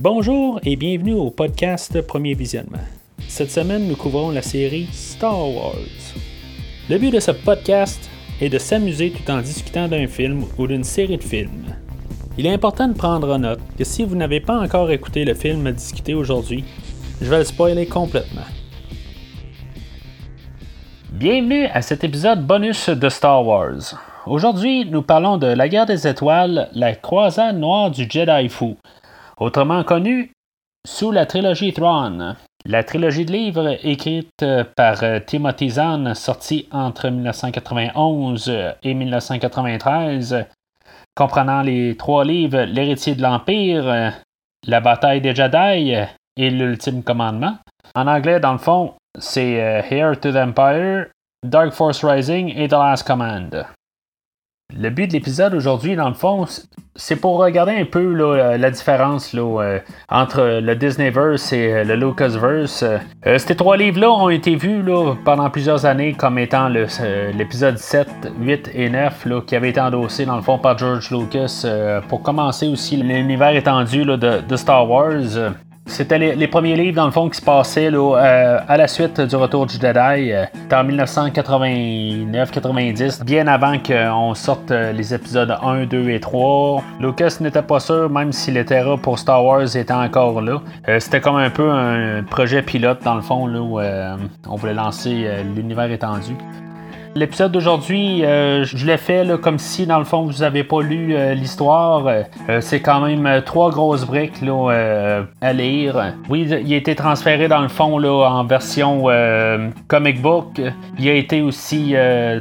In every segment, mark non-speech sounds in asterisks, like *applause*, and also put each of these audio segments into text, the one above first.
Bonjour et bienvenue au podcast Premier Visionnement. Cette semaine, nous couvrons la série Star Wars. Le but de ce podcast est de s'amuser tout en discutant d'un film ou d'une série de films. Il est important de prendre en note que si vous n'avez pas encore écouté le film à discuter aujourd'hui, je vais le spoiler complètement. Bienvenue à cet épisode bonus de Star Wars. Aujourd'hui, nous parlons de La guerre des étoiles, la croisade noire du Jedi fou, autrement connu sous la trilogie Thrawn. La trilogie de livres écrite par euh, Timothy Zahn, sortie entre 1991 et 1993, comprenant les trois livres L'héritier de l'Empire, La bataille des Jedi et L'ultime commandement. En anglais, dans le fond, c'est euh, Heir to the Empire, Dark Force Rising et The Last Command. Le but de l'épisode aujourd'hui, dans le fond, c'est pour regarder un peu la différence euh, entre le Disneyverse et euh, le Lucasverse. Euh, ces trois livres-là ont été vus pendant plusieurs années comme étant l'épisode 7, 8 et 9 qui avait été endossé dans le fond par George Lucas pour commencer aussi l'univers étendu de, Star Wars. C'était les, premiers livres, dans le fond, qui se passaient euh, à la suite du retour du Jedi. Euh, en 1989-90, bien avant qu'on sorte euh, les épisodes 1, 2 et 3. Lucas n'était pas sûr, même si les Terra pour Star Wars était encore là. C'était comme un peu un projet pilote, dans le fond, là, où on voulait lancer l'univers étendu. L'épisode d'aujourd'hui, euh, je l'ai fait comme si, dans le fond, vous n'avez pas lu euh, l'histoire. Euh, c'est quand même trois grosses briques à lire. Oui, il a été transféré, dans le fond, en version comic book. Il a été aussi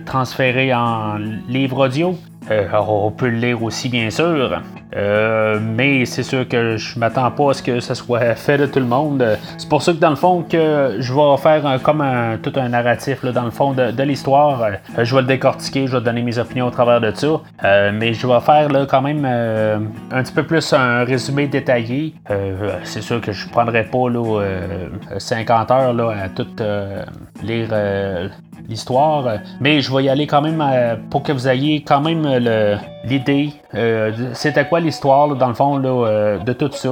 transféré en livre audio. on peut le lire aussi, bien sûr. Euh, mais c'est sûr que je m'attends pas à ce que ça soit *laughs* fait de tout le monde. C'est pour ça que dans le fond que je vais faire comme un, tout un narratif dans le fond de, l'histoire. Euh, je vais le décortiquer, je vais donner mes opinions au travers de ça. Euh, mais je vais faire là, quand même un petit peu plus un résumé détaillé. c'est sûr que je prendrai pas là, 50 heures là, à tout lire l'histoire. Mais je vais y aller quand même pour que vous ayez quand même l'idée. C'était quoi l'histoire, dans le fond, euh, de tout ça?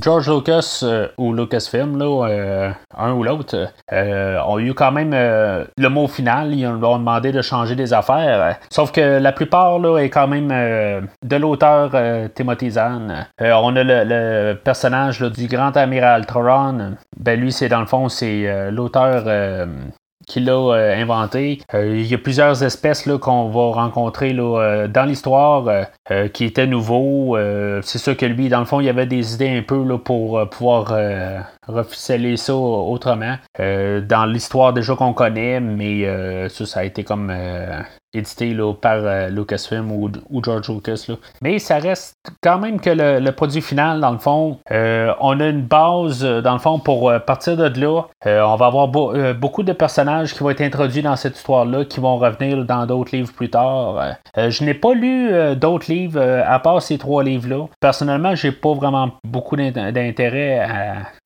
George Lucas euh, ou Lucasfilm, là, euh, un ou l'autre, ont eu quand même le mot final. Ils ont demandé de changer des affaires. Sauf que la plupart là, est quand même de l'auteur Timothy Zahn. on a le, personnage du grand amiral Thoron. Ben, lui, c'est dans le fond, c'est l'auteur qu'il a euh, inventé. Euh, il y a plusieurs espèces qu'on va rencontrer euh, dans l'histoire qui étaient nouveaux. c'est sûr que lui, dans le fond, il avait des idées un peu pour pouvoir reficeler ça autrement. dans l'histoire déjà qu'on connaît, mais ça, ça a été comme édité là, par euh, Lucasfilm ou, George Lucas. Mais ça reste quand même que le, produit final, dans le fond, euh, on a une base, euh, dans le fond, pour partir de là. on va avoir beaucoup de personnages qui vont être introduits dans cette histoire-là, qui vont revenir dans d'autres livres plus tard. je n'ai pas lu d'autres livres à part ces trois livres-là. Personnellement, j'ai pas vraiment beaucoup d'intérêt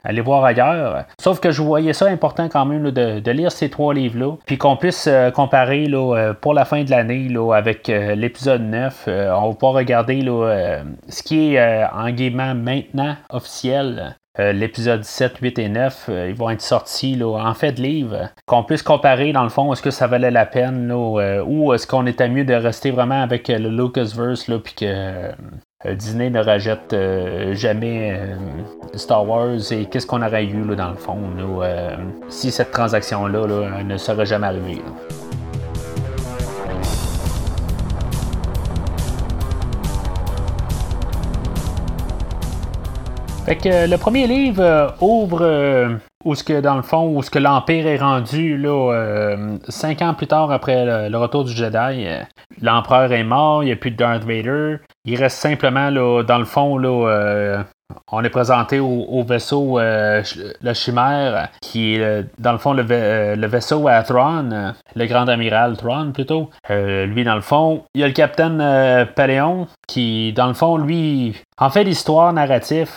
à, aller voir ailleurs. Sauf que je voyais ça important quand même de, lire ces trois livres-là, puis qu'on puisse comparer là, pour la fin de l'année avec euh, l'épisode 9. Euh, on va pouvoir regarder euh, ce qui est en guillemets maintenant officiel. l'épisode 7, 8 et 9, ils vont être sortis en fait de livre. Qu'on puisse comparer dans le fond, est-ce que ça valait la peine ou est-ce qu'on était mieux de rester vraiment avec le Lucasverse puis que Disney ne rejette jamais Star Wars et qu'est-ce qu'on aurait eu dans le fond si cette transaction-là ne serait jamais arrivée. Fait que euh, le premier livre euh, ouvre euh, où ce que dans le fond, où ce que l'Empire est rendu là, cinq ans plus tard après le, retour du Jedi. L'Empereur est mort, il n'y a plus de Darth Vader. Il reste simplement là, dans le fond là, on est présenté au, vaisseau euh, le Chimère, qui est euh, dans le fond le, euh, vaisseau à Thrawn, le grand amiral Thrawn plutôt. lui, dans le fond, il y a le capitaine Paléon, qui, dans le fond, lui, en fait l'histoire narrative,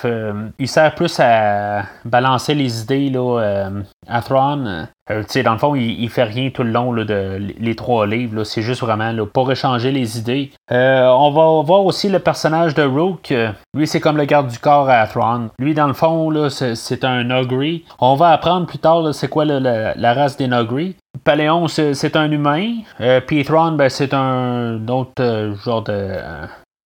il sert plus à balancer les idées là, à Thrawn. dans le fond, il, fait rien tout le long de les trois livres. C'est juste vraiment pour échanger les idées. on va voir aussi le personnage de Rook. lui, c'est comme le garde du corps à Thrawn. Lui, dans le fond, c'est un Nogri. On va apprendre plus tard c'est quoi la, race des Nogri. Paléon, c'est un humain. puis Thrawn, ben, c'est un autre genre de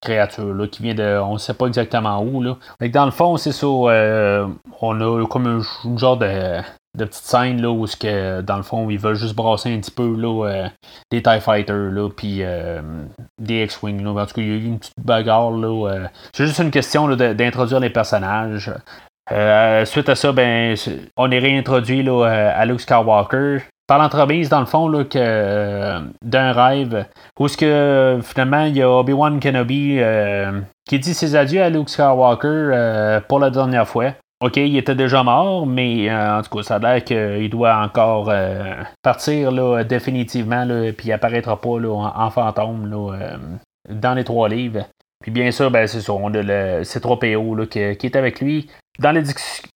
créature là, qui vient de. On ne sait pas exactement où. Là. dans le fond, c'est ça. Euh, on a comme un, genre de, de petite scène là, où que, dans le fond, ils veulent juste brasser un petit peu là, euh, des TIE Fighters là, puis euh, des X-Wing. En tout cas, il y a eu une petite bagarre. Là, c'est juste une question d'introduire les personnages. suite à ça, ben, on est réintroduit là, à Luke Skywalker par l'entremise, dans le fond, là, que, euh, d'un rêve, où ce que finalement, il y a Obi-Wan Kenobi euh, qui dit ses adieux à Luke Skywalker euh, pour la dernière fois. Ok, il était déjà mort, mais en tout cas, ça a l'air qu'il doit encore partir là, définitivement, là, puis il apparaîtra pas là, en, fantôme là, dans les trois livres. Puis bien sûr, ben, c'est ça, on a le C3PO qui, qui, est avec lui dans les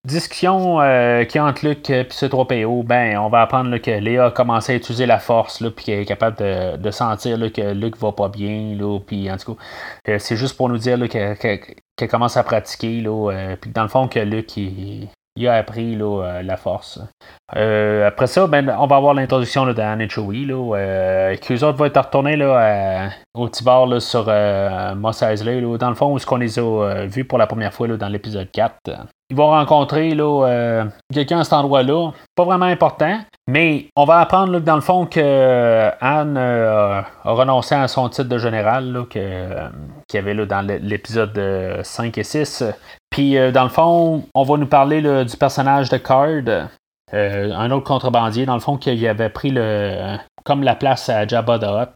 discussions euh, qui entre Luc et ce 3 PO, ben, on va apprendre que Léa a commencé à utiliser la force, là, puis qu'elle est capable de, sentir que Luc va pas bien. Là, puis en tout cas, euh, c'est juste pour nous dire qu'elle commence à pratiquer. Là, euh, puis dans le fond, que Luc il, il a appris là, la force. après ça, ben, on va avoir l'introduction d'Anne et Chewie. Là, euh, eux autres vont être retournés là, au là, sur Moss Eisley. Dans le fond, où ce qu'on les a vus pour la première fois là, dans l'épisode 4 ils vont rencontrer là, euh, quelqu'un à cet endroit-là. Pas vraiment important, mais on va apprendre dans le fond que euh, Anne euh, a renoncé à son titre de général qu'il y avait là, dans l'épisode 5 et 6. Puis dans le fond, on va nous parler du personnage de Card. un autre contrebandier, dans le fond, qui avait pris le comme la place à Jabba the Hutt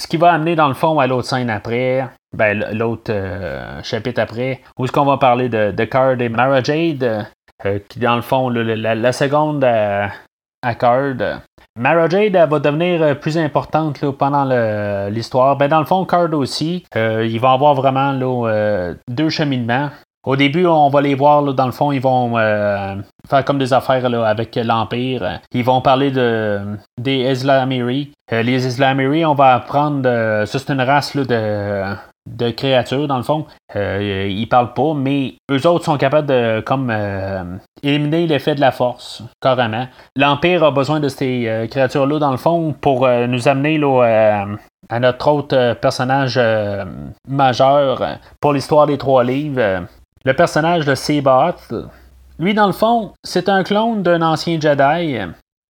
ce qui va amener dans le fond à l'autre scène après, ben, l'autre euh, chapitre après, où est-ce qu'on va parler de, Card et Mara Jade, euh, qui dans le fond, la, seconde à, Card. Mara Jade va devenir euh, plus importante pendant l'histoire. Ben, dans le fond, Card aussi, il va avoir vraiment deux cheminements. Au début, on va les voir, dans le fond, ils vont euh, faire comme des affaires avec l'Empire. Ils vont parler de, des Islamiri. Euh, les Islamiri, on va apprendre, ça c'est une race de, de créatures, dans le fond. Euh, ils parlent pas, mais eux autres sont capables de comme éliminer l'effet de la force, carrément. L'Empire a besoin de ces créatures-là, dans le fond, pour nous amener là, à notre autre personnage majeur pour l'histoire des trois livres le personnage de Seaboth, lui, dans le fond, c'est un clone d'un ancien Jedi,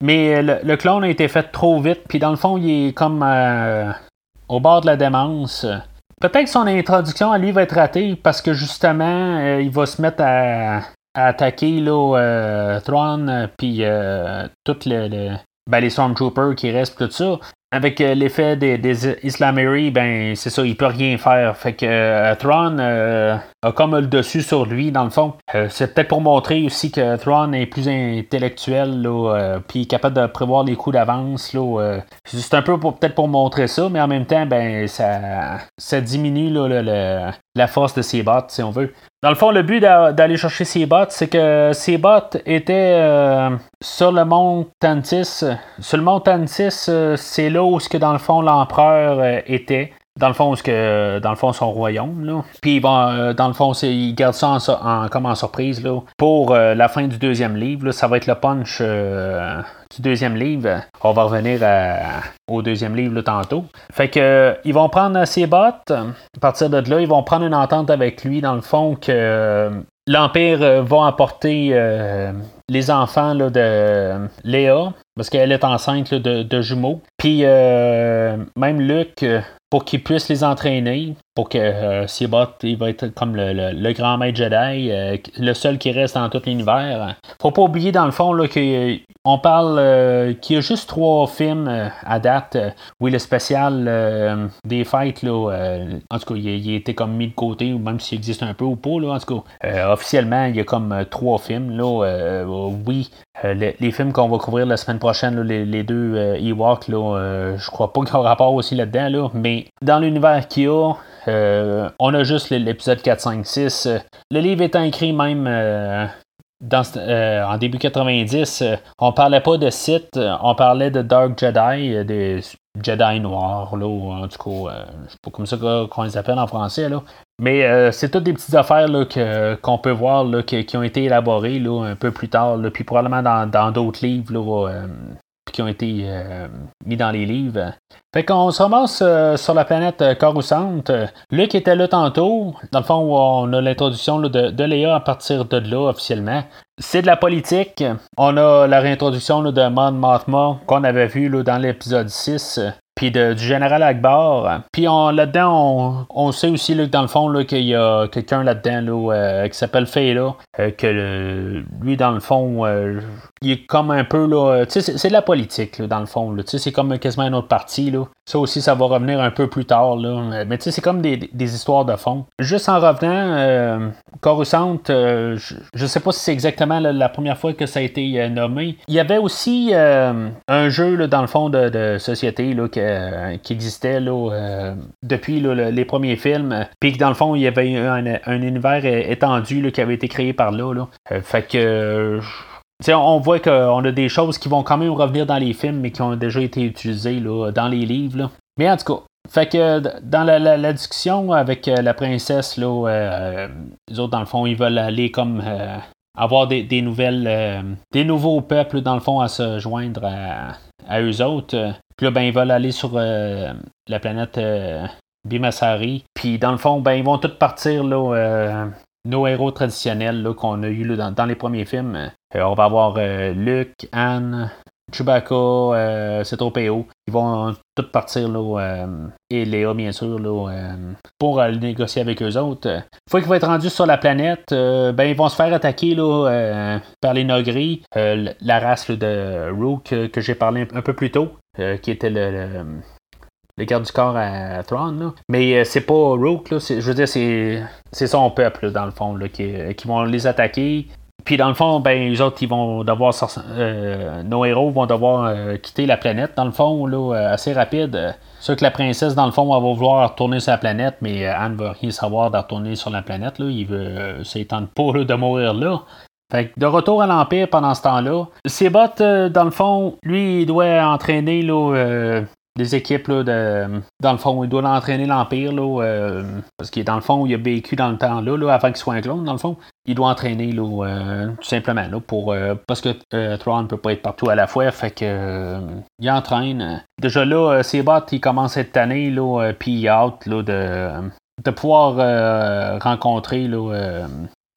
mais le, clone a été fait trop vite, puis dans le fond, il est comme euh, au bord de la démence. Peut-être que son introduction à lui va être ratée parce que justement, euh, il va se mettre à, attaquer là, euh, Thrawn, puis toutes les, ben, les Stormtroopers qui restent, tout ça avec euh, l'effet des, des Islamary, ben c'est ça, il peut rien faire. Fait que euh, euh, comme le dessus sur lui, dans le fond. c'est peut-être pour montrer aussi que Thrawn est plus intellectuel, là, puis capable de prévoir les coups d'avance. Là, c'est un peu peut-être pour montrer ça, mais en même temps, ben ça, diminue la force de ses bottes, si on veut. Dans le fond, le but d'aller chercher ses bottes, c'est que ces bottes étaient euh, sur le mont Tantis. Sur le mont Tantis, euh, c'est là où, dans le fond, l'empereur euh, était dans le fond, que, dans le fond, son royaume. Puis bon, dans le fond, il garde ça en, comme en surprise là, pour la fin du deuxième livre. Ça va être le punch du deuxième livre. On va revenir au deuxième livre tantôt. Fait que ils vont prendre ses bottes. À partir de là, ils vont prendre une entente avec lui, dans le fond, que euh, l'Empire euh, va apporter euh, les enfants de Léa, parce qu'elle est enceinte de, jumeaux. Puis même Luc, pour qu'il puisse les entraîner, pour que euh, il va être comme le, grand maître Jedi, euh, le seul qui reste dans tout l'univers. Faut pas oublier dans le fond qu'on parle euh, qu'il y a juste trois films euh, à date. oui, le spécial des fêtes, là, en tout cas, il, a été comme mis de côté, ou même s'il existe un peu ou pas, là, en tout cas. officiellement, il y a comme trois films. Là, oui, les, films qu'on va couvrir la semaine prochaine, les, deux Ewoks, là, je crois pas qu'il y a rapport aussi là-dedans, là, mais dans l'univers qu'il y a, euh, on a juste l'épisode 4, 5, 6. Le livre est écrit même euh, dans, en début 90, on parlait pas de Sith, on parlait de Dark Jedi, des Jedi noirs, là, en tout cas, c'est pas comme ça qu'on les appelle en français, là. Mais c'est toutes des petites affaires là, qu'on peut voir là, qui, ont été élaborées là, un peu plus tard, là, puis probablement dans d'autres livres là, qui ont été euh, mis dans les livres. Fait qu'on se ramasse euh, sur la planète euh, Coruscant. Luc était là tantôt. Dans le fond, on a l'introduction de, Léa à partir de là officiellement. C'est de la politique. On a la réintroduction de Mon Mothma qu'on avait vu dans l'épisode 6 puis du général Akbar. Puis là-dedans, on, sait aussi là, dans le fond qu'il y a quelqu'un là-dedans là, qui s'appelle Fela, que lui, dans le fond, il est comme un peu là. Sais, c'est de la politique, dans le fond. C'est comme quasiment un autre parti, Ça aussi, ça va revenir un peu plus tard, là. Mais tu sais, c'est comme des, histoires de fond. Juste en revenant, euh, Coruscant, euh, je, sais pas si c'est exactement la, première fois que ça a été euh, nommé. Il y avait aussi euh, un jeu, dans le fond, de, société, là, qui existait, là, depuis les premiers films. Puis que dans le fond, il y avait un, un univers étendu, qui avait été créé par là. fait que on voit qu'on a des choses qui vont quand même revenir dans les films, mais qui ont déjà été utilisées dans les livres. Mais en tout cas, fait que dans la, discussion avec euh, la princesse, là, euh, les autres, dans le fond, ils veulent aller comme euh, avoir des, nouvelles, des nouveaux peuples, dans le fond, à se joindre à, eux autres. Puis là, ben, ils veulent aller sur la planète Bimasari. Puis dans le fond, ben, ils vont tous partir là, nos héros traditionnels qu'on a eu dans, les premiers films. Euh, on va avoir euh, Luke, Anne, Chewbacca, euh, C-3PO. Ils vont tous partir, là, et Léa, bien sûr, là, pour aller négocier avec eux autres. Une fois qu'ils vont être rendus sur la planète, ben, ils vont se faire attaquer là, par les Nogris, la race de Rook que j'ai parlé un, peu plus tôt, qui était le garde du corps à Thrawn. Là. Mais euh, c'est pas Rook, là, je veux dire, c'est, son peuple, dans le fond, là, qui, qui vont les attaquer. Puis dans le fond, ben, les autres, ils vont devoir. Euh, nos héros vont devoir euh, quitter la planète, dans le fond, là, assez rapide. C'est que la princesse, dans le fond, elle va vouloir retourner sur la planète, mais Anne veut rien savoir de retourner sur la planète. Là. Il veut. ça tente pas de mourir là. Fait que de retour à l'Empire pendant ce temps-là, Sebot, dans le fond, lui, il doit entraîner là, des équipes là, de. Dans le fond, il doit entraîner l'Empire, là, euh, parce qu'il dans le fond, il a vécu dans le temps là, là avant qu'il soit un clone, dans le fond. Il doit entraîner là, euh, tout simplement là, pour. Euh, parce que Thrawn ne peut pas être partout à la fois, fait que il entraîne. Déjà là, ses bottes, il commence cette année, là, puis hâte là, de, de pouvoir rencontrer là,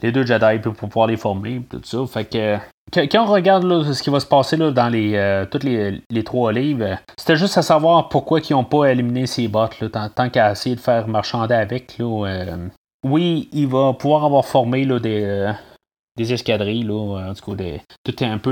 les deux Jedi pour pouvoir les former, tout ça. Fait que quand on regarde ce qui va se passer là, dans les, euh, toutes les, trois livres, c'était juste à savoir pourquoi ils n'ont pas éliminé ces bots, là, tant, qu'à essayer de faire marchander avec. Là, euh, oui, il va pouvoir avoir formé là, des, euh, escadrilles, là, en tout cas, tout est un peu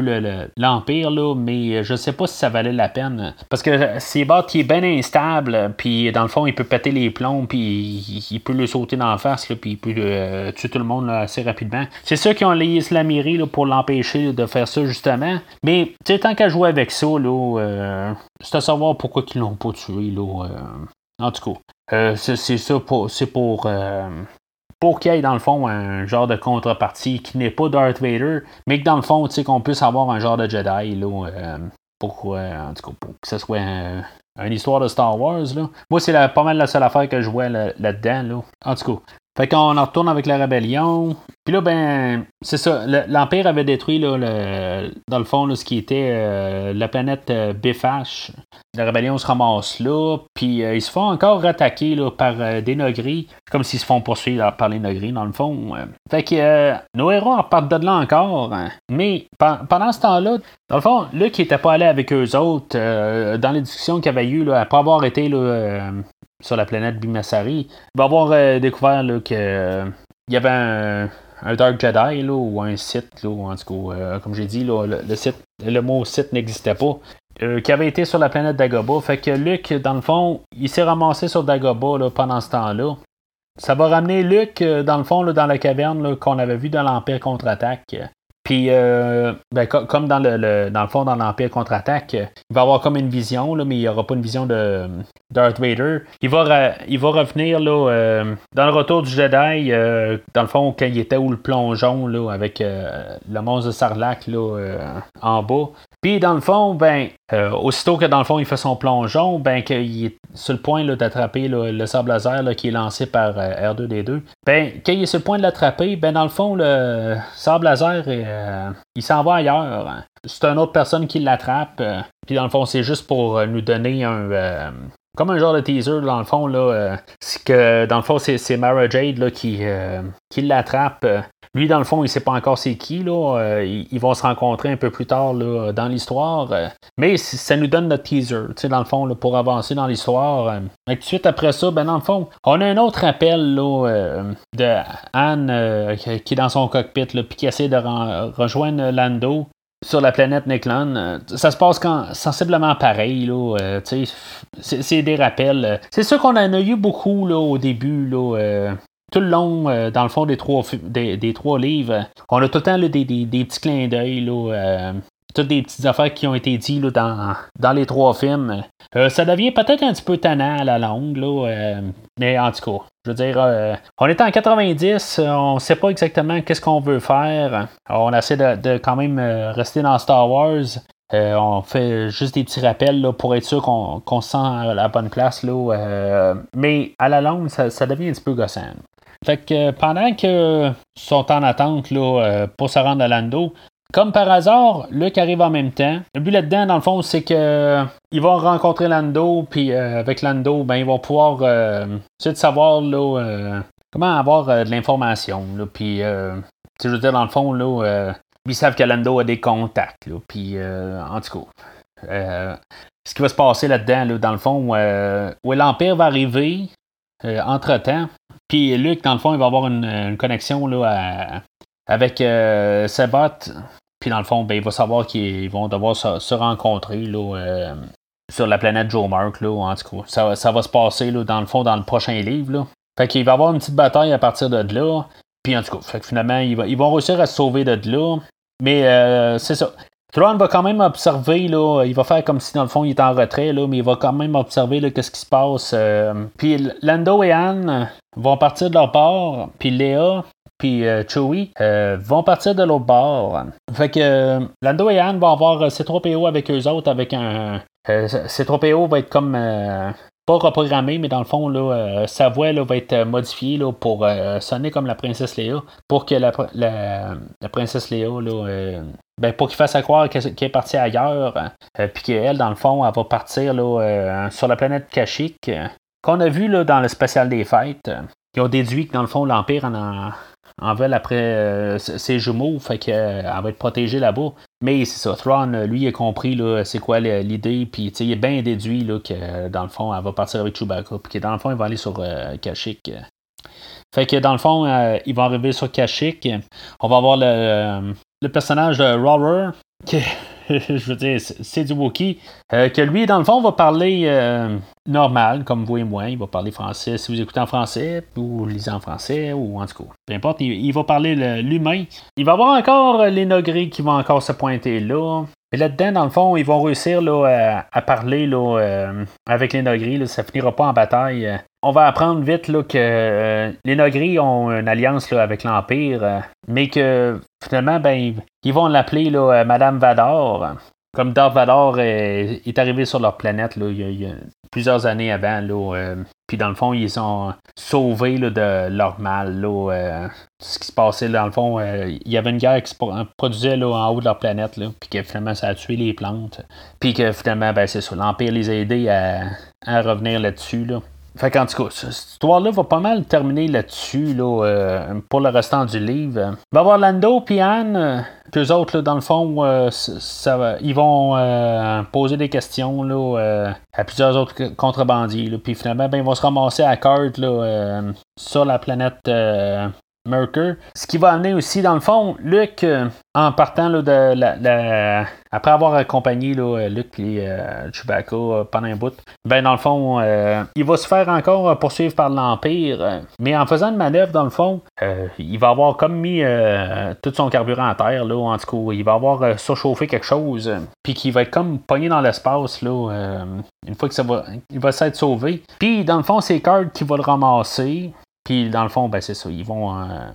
l'Empire, là, mais je sais pas si ça valait la peine. Parce que c'est qui est bien instable, puis dans le fond, il peut péter les plombs, puis il, peut le sauter dans la face, puis il peut euh, tuer tout le monde assez rapidement. C'est ceux qui ont les Islamiri là, pour l'empêcher de faire ça, justement. Mais, tant qu'à jouer avec ça, là, euh, c'est à savoir pourquoi ils l'ont pas tué, là. Euh, en tout cas, c'est ça, c'est pour pour qu'il y ait dans le fond un genre de contrepartie qui n'est pas Darth Vader, mais que dans le fond, tu sais, qu'on puisse avoir un genre de Jedi, là, euh, pour, euh, en tout cas, pour que ce soit une histoire de Star Wars, là. Moi, c'est pas mal la seule affaire que je vois là-dedans, là. En tout cas, fait qu'on en retourne avec la rébellion. Puis là, ben, c'est ça. L'Empire avait détruit, là, dans le fond, ce qui était euh, la planète euh, Bifash. La rébellion se ramasse là. Puis euh, ils se font encore attaquer là, par des Nogris. Comme s'ils se font poursuivre par les Nogris, dans le fond. Fait que nos héros repartent de là encore. Hein. Mais pendant ce temps-là, dans le fond, Luke qui était pas allé avec eux autres, dans les discussions qu'il avait eu, là, après avoir été là, sur la planète Bimasari, il va avoir euh, découvert qu'il euh, y avait un, Dark Jedi ou un Sith, là, en tout cas, euh, comme j'ai dit, le, le mot Sith n'existait pas. qui avait été sur la planète Dagobah. Fait que Luke, dans le fond, il s'est ramassé sur Dagobah pendant ce temps-là. Ça va ramener Luke, dans le fond, dans la caverne qu'on avait vu dans l'Empire contre-attaque. Puis, euh, ben, comme dans le, dans le fond, dans l'Empire contre-attaque, il va avoir comme une vision, là, mais il n'y aura pas une vision de Darth Vader. Il va, il va revenir là, euh, dans le retour du Jedi, euh, dans le fond, quand il était où le plongeon là, avec le monstre de Sarlacc là, en bas. Puis dans le fond, ben, aussitôt que dans le fond il fait son plongeon, ben qu'il est sur le point d'attraper le sable laser qui est lancé par R2D2. Ben, quand il est sur le point de l'attraper, ben dans le fond, le sable laser euh, il s'en va ailleurs. C'est une autre personne qui l'attrape. Euh, puis dans le fond, c'est juste pour euh, nous donner un. comme un genre de teaser, dans le fond, là, c'est que dans le fond, c'est, Mara Jade qui, qui l'attrape. Lui, dans le fond, il sait pas encore c'est qui. Là. ils, vont se rencontrer un peu plus tard là, dans l'histoire. mais ça nous donne notre teaser, dans le fond, pour avancer dans l'histoire. Et tout de suite après ça, ben, dans le fond, on a un autre appel là, de Anne qui est dans son cockpit, puis qui essaie de rejoindre Lando sur la planète Neklan. Ça se passe quand, sensiblement pareil. Là, c'est, des rappels. C'est sûr qu'on en a eu beaucoup là, au début. Là, tout le long, euh, dans le fond des trois, des, trois livres, on a tout le temps des, petits clins d'œil, euh, toutes des petites affaires qui ont été dites dans, dans les trois films. Euh, ça devient peut-être un petit peu tannant à la longue, mais en tout cas, je veux dire, on est en 90, on ne sait pas exactement qu'est-ce qu'on veut faire. On essaie de, quand même rester dans Star Wars. on fait juste des petits rappels pour être sûr qu'on se sent à la bonne place. Là, mais à la longue, ça, ça devient un petit peu gossant. Fait que euh, pendant qu'ils sont en attente là, euh, pour se rendre à Lando, comme par hasard, Luke arrive en même temps. Le but là-dedans, dans le fond, c'est que euh, ils vont rencontrer Lando, puis avec Lando, ben ils vont pouvoir savoir là, comment avoir de l'information. Puis, je veux dire, dans le fond, là, ils savent que Lando a des contacts. Puis, en tout cas, ce qui va se passer là-dedans, dans le fond, où l'Empire va arriver entre-temps, puis Luc, dans le fond, il va avoir une, connexion là, avec euh, Puis dans le fond, ben, il va savoir qu'ils vont devoir se, rencontrer là, euh, sur la planète Joe Mark. Là, en tout cas, ça, va se passer là, dans le fond dans le prochain livre. Là. Fait qu'il va avoir une petite bataille à partir de là. Puis en tout cas, fait que finalement, ils, vont réussir à se sauver de là. Mais euh, c'est ça. Thrawn va quand même observer, là, il va faire comme si dans le fond il est en retrait, là, mais il va quand même observer qu'est-ce qui se passe. Euh. puis Lando et Anne vont partir de leur part, puis Léa puis euh, Chewie euh, vont partir de l'autre bord. Fait que Lando et Anne vont avoir C3PO avec eux autres avec un. C3PO va être comme pas reprogrammé, mais dans le fond, là, euh, sa voix là, va être modifiée là, pour euh, sonner comme la princesse Léa, pour que la, princesse Léa, là, euh, ben, pour qu'il fasse croire qu'elle est partie ailleurs, puis qu'elle, dans le fond, elle va partir là, sur la planète Kashyyyk, qu'on a vu là, dans le spécial des fêtes. Ils ont déduit que dans le fond, l'Empire en en veulent après euh, ses jumeaux, fait qu'elle euh, va être protégée là-bas. Mais c'est ça, Thrawn, lui, a compris c'est quoi l'idée, puis il est bien déduit là, que dans le fond, elle va partir avec Chewbacca, puis que dans le fond, il va aller sur euh, Kashyyyk. Fait que dans le fond, il va arriver sur Kashyyyk. On va avoir le, le personnage de Roller, qui *laughs* je veux dire, c'est du Wookiee, euh, que lui, dans le fond, va parler euh, normal, comme vous et moi. Il va parler français si vous écoutez en français, ou lisez en français, ou en tout cas, peu importe, il, va parler l'humain. Il va avoir encore les Nogris qui vont encore se pointer là. Et là-dedans, dans le fond, ils vont réussir là, à, parler là, euh, avec les Nogris. ça finira pas en bataille. On va apprendre vite là, que les Nogris ont une alliance là, avec l'Empire, mais que finalement, ben, ils vont l'appeler là, euh, Madame Vador. Comme Darth Vador est, arrivé sur leur planète là, il, y a, plusieurs années avant. Là, euh, puis dans le fond, ils ont sauvé là, de leur mal. Là, euh, ce qui se passait, dans le fond, il y avait une guerre qui se produisait là, en haut de leur planète. Là, puis que finalement, ça a tué les plantes. Puis que finalement, ben, c'est ça, l'Empire les a aidés à, à revenir là-dessus. Là. Fait qu'en tout cas, cette histoire-là va pas mal terminer là-dessus là, euh, pour le restant du livre. Il va y avoir Lando et Anne, euh, qu'eux autres, là, dans le fond, euh, ça, ils vont poser des questions là, à plusieurs autres contrebandiers. Puis finalement, ben, ils vont se ramasser à carte là, sur la planète Merker. Ce qui va amener aussi, dans le fond, Luke, en partant là, de la, Après avoir accompagné là, Luke et Chewbacca pendant un bout, ben dans le fond, il va se faire encore poursuivre par l'Empire. mais en faisant une manœuvre, dans le fond, il va avoir comme mis tout son carburant à terre, là, en tout cas, il va avoir surchauffé quelque chose, puis qui va être comme pogné dans l'espace, là, une fois que ça va. Il va s'être sauvé. Puis, dans le fond, c'est Card qui va le ramasser. Puis, dans le fond, ben, c'est ça. Ils vont, euh,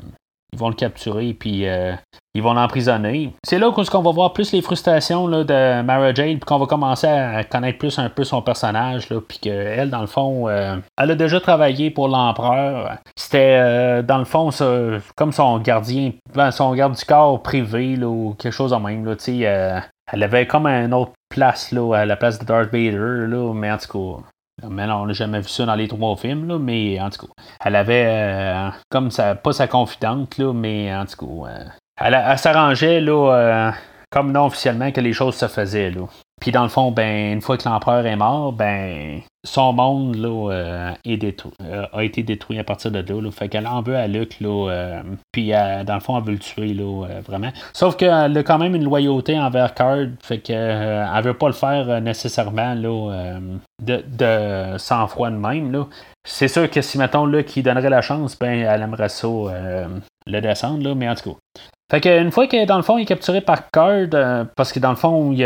ils vont le capturer. Puis, euh, ils vont l'emprisonner. C'est là qu'on va voir plus les frustrations là, de Mara Jade. Puis qu'on va commencer à connaître plus un peu son personnage. Là, puis qu'elle, dans le fond, euh, elle a déjà travaillé pour l'empereur. C'était, dans le fond, comme son gardien, ben, son garde du corps privé ou quelque chose de même. Là, elle avait comme un autre place là, à la place de Darth Vader, là, mais en tout cas. Mais on n'a jamais vu ça dans les trois films, là, mais en tout cas, elle avait euh, comme ça, pas sa confidente, là, mais en tout cas, euh, elle, s'arrangeait là, euh, comme non officiellement que les choses se faisaient. Là. Puis dans le fond, ben, une fois que l'empereur est mort, ben, son monde là, euh, euh, a été détruit à partir de là. Fait qu'elle en veut à là, euh, puis dans le fond, elle veut le tuer, là, vraiment. Sauf qu'elle a quand même une loyauté envers Card, fait qu'elle veut pas le faire nécessairement là, de, de sang-froid de même. Là. C'est sûr que si, mettons, Luke qui donnerait la chance, ben, elle aimerait ça le descendre, là, mais en tout cas. Fait qu'une fois que dans le fond, il est capturé par Card, parce que dans le fond, il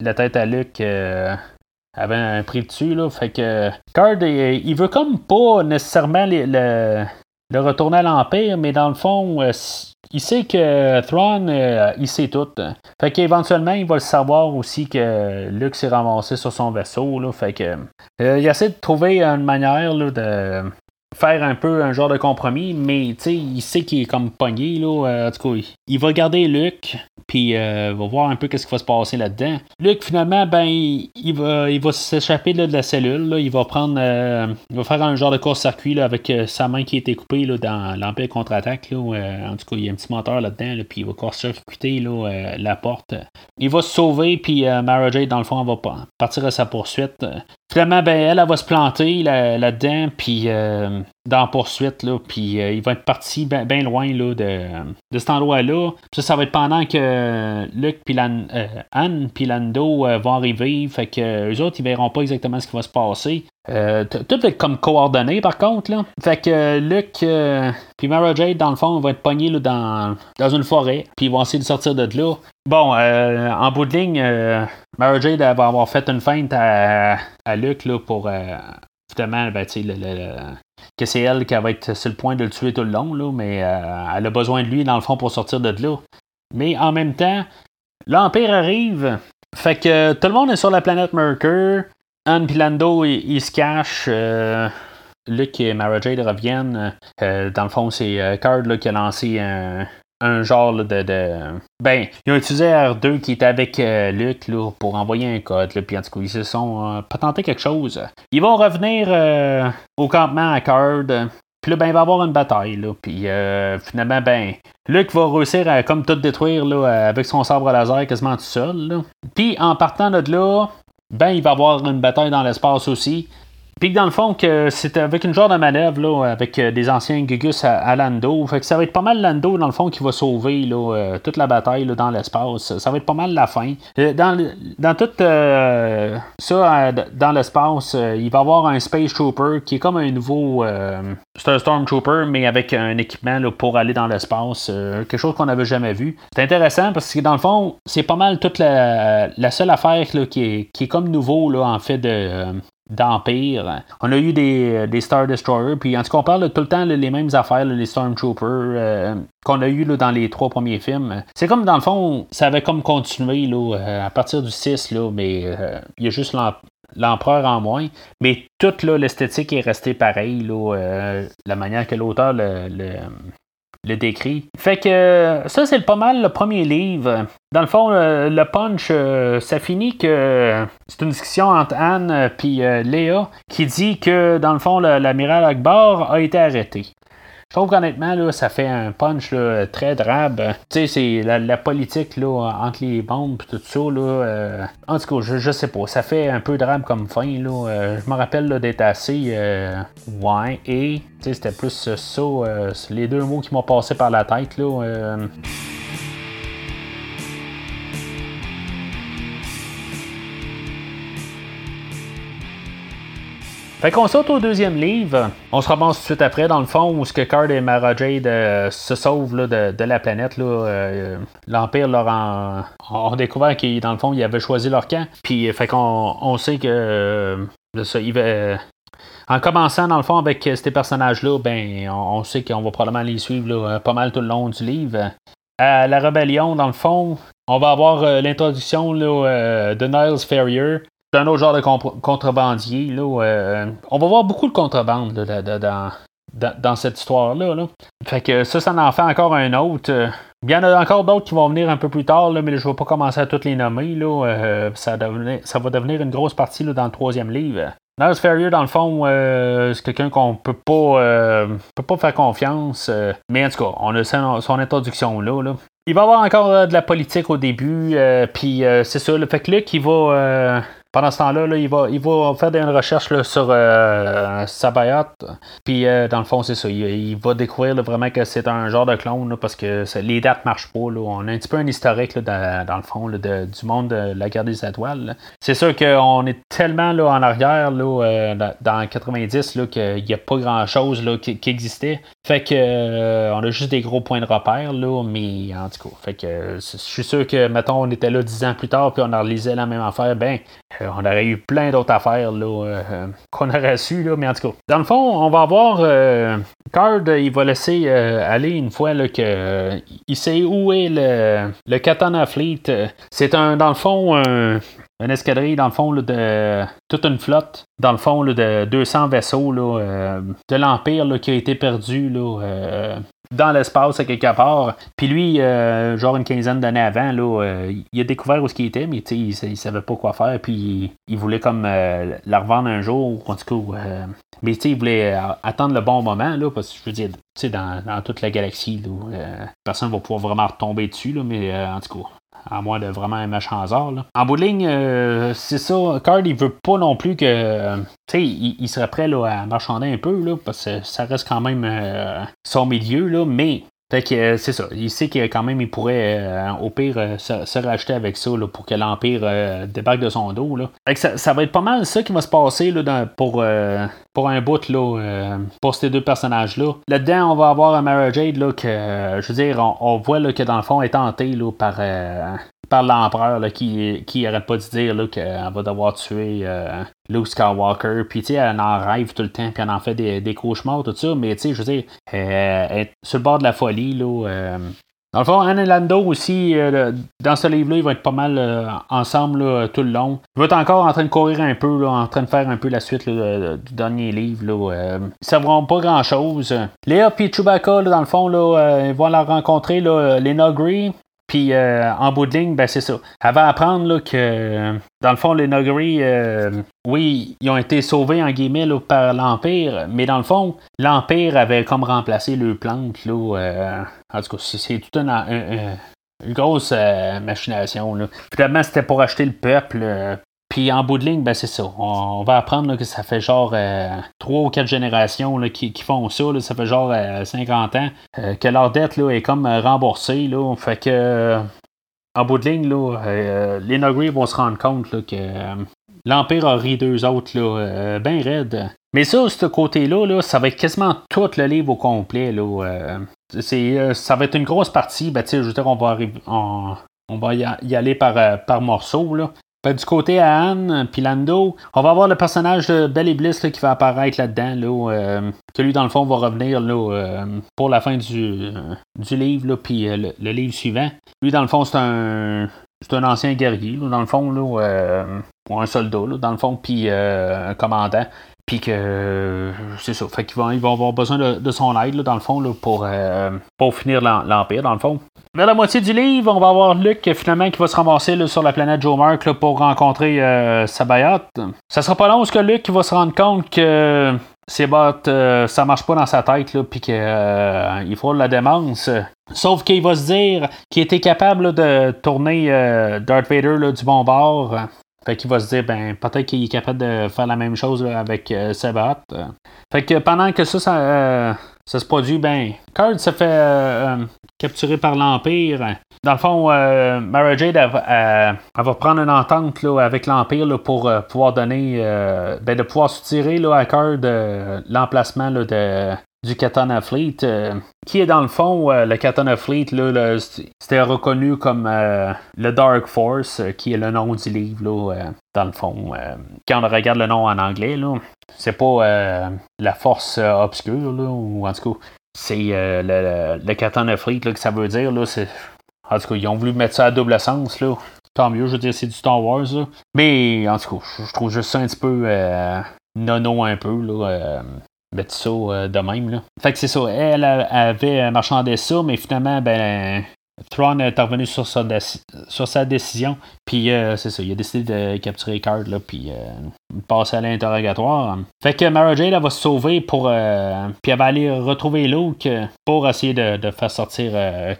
la tête à Luc euh, avait un prix dessus. Là, fait que Card, il, veut comme pas nécessairement le, retourner à l'Empire, mais dans le fond, euh, il sait que Thrawn, euh, il sait tout. Fait qu'éventuellement, il va le savoir aussi que Luke s'est ramassé sur son vaisseau. Là, fait que il essaie de trouver une manière de faire un peu un genre de compromis, mais il sait qu'il est comme pogné. Là, en tout cas, il va garder Luke, puis euh, va voir un peu qu'est-ce qui va se passer là-dedans. Luke, finalement, ben, il, va, il va s'échapper de la cellule. Il va prendre, euh, il va faire un genre de court-circuit avec euh, sa main qui a été coupée là, dans l'Empire contre-attaque. en tout cas, il y a un petit moteur là-dedans, puis il va court-circuiter la porte. Il va se sauver, puis Mara Jade, dans le fond, va partir à sa poursuite. Finalement, ben, elle, elle va se planter là-dedans, puis dans la poursuite, là, puis il va être parti bien loin là, de, de cet endroit-là. Ça, ça va être pendant que Luc puis euh, Anne puis Lando euh, vont arriver, fait que eux autres, ils verront pas exactement ce qui va se passer. Euh, tout va être comme coordonné par contre. Là. Fait que Luke euh, puis Mara Jade, dans le fond, vont être pognés là, dans, dans une forêt, puis ils vont essayer de sortir de là. Bon, euh, en bout de ligne, Mara Jade va avoir fait une feinte à, à Luke là, pour évidemment, ben, le, que c'est elle qui va être sur le point de le tuer tout le long, là, mais elle a besoin de lui, dans le fond, pour sortir de là. Mais en même temps, l'Empire arrive. Fait que tout le monde est sur la planète Mercure. Anne et Lando, ils, se cachent. Euh, Luke et Mara Jade reviennent. Euh, dans le fond, c'est euh, Card qui a lancé un, genre de, Ben, ils ont utilisé R2 qui était avec Luke pour envoyer un code. puis en tout cas, ils se sont patentés quelque chose. Ils vont revenir au campement à Card. Puis là, ben, il va y avoir une bataille. Là. Puis finalement, ben, Luke va réussir à comme tout détruire là, avec son sabre laser quasiment tout seul. Puis en partant de là, ben il va y avoir une bataille dans l'espace aussi. Puis dans le fond, que c'est avec une genre de manœuvre là, avec euh, des anciens Gugus à, Lando. Fait que ça va être pas mal Lando, dans le fond, qui va sauver là, euh, toute la bataille là, dans l'espace. Ça va être pas mal la fin. Euh, dans, dans tout ça, dans l'espace, il va y avoir un Space Trooper qui est comme un nouveau. c'est un Stormtrooper, mais avec un équipement là, pour aller dans l'espace. quelque chose qu'on n'avait jamais vu. C'est intéressant parce que dans le fond, c'est pas mal toute la, la seule affaire là, qui, est, qui est comme nouveau là, en fait de, d'Empire. On a eu des, des, Star Destroyers, puis en tout cas, on parle tout le temps les mêmes affaires, les Stormtroopers, euh, qu'on a eu dans les trois premiers films. C'est comme, dans le fond, ça avait comme continué euh, à partir du 6, là, mais euh, il y a juste l'empereur en moins. Mais toute l'esthétique est restée pareille, là, la manière que l'auteur le décrit. Fait que ça, c'est pas mal le premier livre. Dans le fond, le, punch, euh, ça finit que c'est une discussion entre Anne euh, Léa qui dit que, dans le fond, l'amiral Akbar a été arrêté. Je trouve qu'honnêtement, là, ça fait un punch là, très drabe. Tu sais, c'est la, politique là, entre les bombes et tout ça. Là, en tout cas, je, je, sais pas. Ça fait un peu drabe comme fin. Là. je me rappelle d'être assez. ouais, et c'était plus ça. les deux mots qui m'ont passé par la tête. Là, Fait qu'on saute au deuxième livre. On se ramasse tout de suite après, dans le fond, où ce que Card et Mara Jade euh, se sauvent de, la planète. Euh, L'Empire leur en, ont découvert qu'ils, dans le fond, ils avaient choisi leur camp. Puis, fait qu'on on sait que euh, ça, en commençant, dans le fond, avec ces personnages-là, ben, on, sait qu'on va probablement les suivre pas mal tout le long du livre. À la rébellion, dans le fond, on va avoir l'introduction de Niles Ferrier, un autre genre de contrebandier. Là, euh, on va voir beaucoup de contrebande dans, dans, cette histoire-là. Fait que ça, ça en fait encore un autre. Il y en a encore d'autres qui vont venir un peu plus tard, mais je ne vais pas commencer à toutes les nommer. Là. Euh, ça, ça, va devenir une grosse partie dans le troisième livre. Nurse Ferrier, dans le fond, euh, c'est quelqu'un qu'on peut pas peut pas faire confiance. mais en tout cas, on a son, introduction là, Il va y avoir encore de la politique au début, puis c'est ça. Le fait que Luc, il va pendant ce temps-là, il, va, faire des recherches sur euh, Sabayat. Puis, euh, dans le fond, c'est ça. Il, va découvrir vraiment que c'est un genre de clone parce que les dates marchent pas. On a un petit peu un historique dans, le fond du monde de la guerre des étoiles. C'est sûr qu'on est tellement en arrière euh, dans 90 qu'il n'y a pas grand-chose qui, qui, existait. Fait que on a juste des gros points de repère, mais en tout cas, fait que je suis sûr que, mettons, on était là 10 ans plus tard, puis on a réalisé la même affaire, ben, euh, on aurait eu plein d'autres affaires là, euh, qu'on aurait su, là, mais en tout cas. Dans le fond, on va avoir euh, Card, il va laisser aller une fois que il sait où est le, le Katana Fleet. C'est un, dans le fond, un, escadrille, dans le fond, de toute une flotte, dans le fond, de 200 vaisseaux là, de l'Empire qui a été perdu dans l'espace à quelque part. Puis lui, euh, genre une quinzaine d'années avant, là, euh, il a découvert où ce qu'il était, mais il, il savait pas quoi faire. Puis il voulait comme euh, la revendre un jour, en tout cas. mais il voulait attendre le bon moment, là, parce que je veux dire, dans, dans toute la galaxie, là, personne ne va pouvoir vraiment retomber dessus, là, mais en tout cas, à moins de vraiment un. En bout de ligne, euh, c'est ça. Card, il veut pas non plus que. Tu sais, il, serait prêt là, à marchander un peu, là, parce que ça reste quand même euh, son milieu, là, mais fait que euh, c'est ça. Il sait qu'il quand même il pourrait euh, au pire euh, se, racheter avec ça pour que l'Empire débarque de son dos. Fait que ça, va être pas mal ça qui va se passer pour, un bout pour ces deux personnages-là. Là-dedans, on va avoir un Mara Jade que je veux dire, on, voit que dans le fond est tenté par par l'empereur qui, qui arrête pas de dire qu'elle va devoir tuer euh, Luke Skywalker. Puis tu sais, elle en rêve tout le temps, puis elle en fait des, des cauchemars, tout ça. Mais tu sais, je veux dire, elle est sur le bord de la folie. Là, euh. Dans le fond, Anne et Lando aussi, euh, dans ce livre-là, ils vont être pas mal ensemble tout le long. Ils vont être encore en train de courir un peu, là, en train de faire un peu la suite du dernier livre. Là, ils savront pas grand-chose. Léa et Chewbacca, dans le fond, là, ils vont la rencontrer, là, Lena Grey, puis euh, en bout de ligne, ben c'est ça. Elle va apprendre là, que, dans le fond, les Nogri, euh, oui, ils ont été sauvés en guillemets par l'Empire, mais dans le fond, l'Empire avait comme remplacé le plantes. Là, euh, en tout cas, c'est toute une, une, grosse machination. Là. Finalement, c'était pour acheter le peuple. Puis en bout de ligne, ben c'est ça. On, va apprendre que ça fait genre euh, trois ou quatre générations qui, font ça. ça fait genre 50 euh, ans euh, que leur dette là, est comme remboursée. Là. Fait que en bout de ligne, là, les Nogri vont se rendre compte que l'Empire a ri deux autres là, bien raides. Mais ça, ce côté-là, là, ça va être quasiment tout le livre au complet. Là, ça va être une grosse partie. Ben, je veux dire, on va, on, va y aller par, par morceaux. Là. Du côté à Anne, puis Lando, on va avoir le personnage de Belle Bliss qui va apparaître là-dedans, là, euh, que lui, dans le fond, va revenir là, euh, pour la fin du, du livre, puis euh, le, livre suivant. Lui, dans le fond, c'est un, c'est un ancien guerrier, dans le fond, ou un soldat, dans le fond, puis un commandant. Puis que c'est ça. Fait qu'ils vont, ils vont avoir besoin de, son aide, dans le fond, là, pour, pour finir l'Empire, dans le fond. Vers la moitié du livre, on va avoir Luke finalement qui va se ramasser sur la planète Joe Mark pour rencontrer euh, Sabayat. Ça sera pas long parce que Luke va se rendre compte que Sebot, ça marche pas dans sa tête, puis qu'il faut la démence. Sauf qu'il va se dire qu'il était capable de tourner Darth Vader du bon bord. Fait qu'il va se dire, ben, peut-être qu'il est capable de faire la même chose avec euh. Fait que pendant que ça, ça, euh, se produit, ben, Card se fait euh, capturer par l'Empire. Dans le fond, Mara Jade, va prendre une entente là, avec l'Empire pour pouvoir donner, ben, de pouvoir soutirer là, à Card l'emplacement de, du Katana Fleet, euh, qui est dans le fond, euh, le Katana Fleet, là, c'était reconnu comme euh, le Dark Force, qui est le nom du livre, là, dans le fond. quand on regarde le nom en anglais, là, c'est pas la force obscure, là, ou en tout cas, c'est le, le, Katana Fleet là, que ça veut dire. Là, en tout cas, ils ont voulu mettre ça à double sens. Là. Tant mieux, je veux dire, c'est du Star Wars. Mais en tout cas, je trouve juste ça un petit peu nono un peu. Là, mettre ça euh, de même. Là. Fait que c'est ça. Elle avait marchandé ça, mais finalement, ben. Thrawn est revenu sur sa, sur sa décision, puis euh, c'est ça, il a décidé de capturer Card, là, puis euh, passer à l'interrogatoire. Fait que Mara Jade, elle va se sauver pour. puis elle va aller retrouver Luke pour essayer de, de faire sortir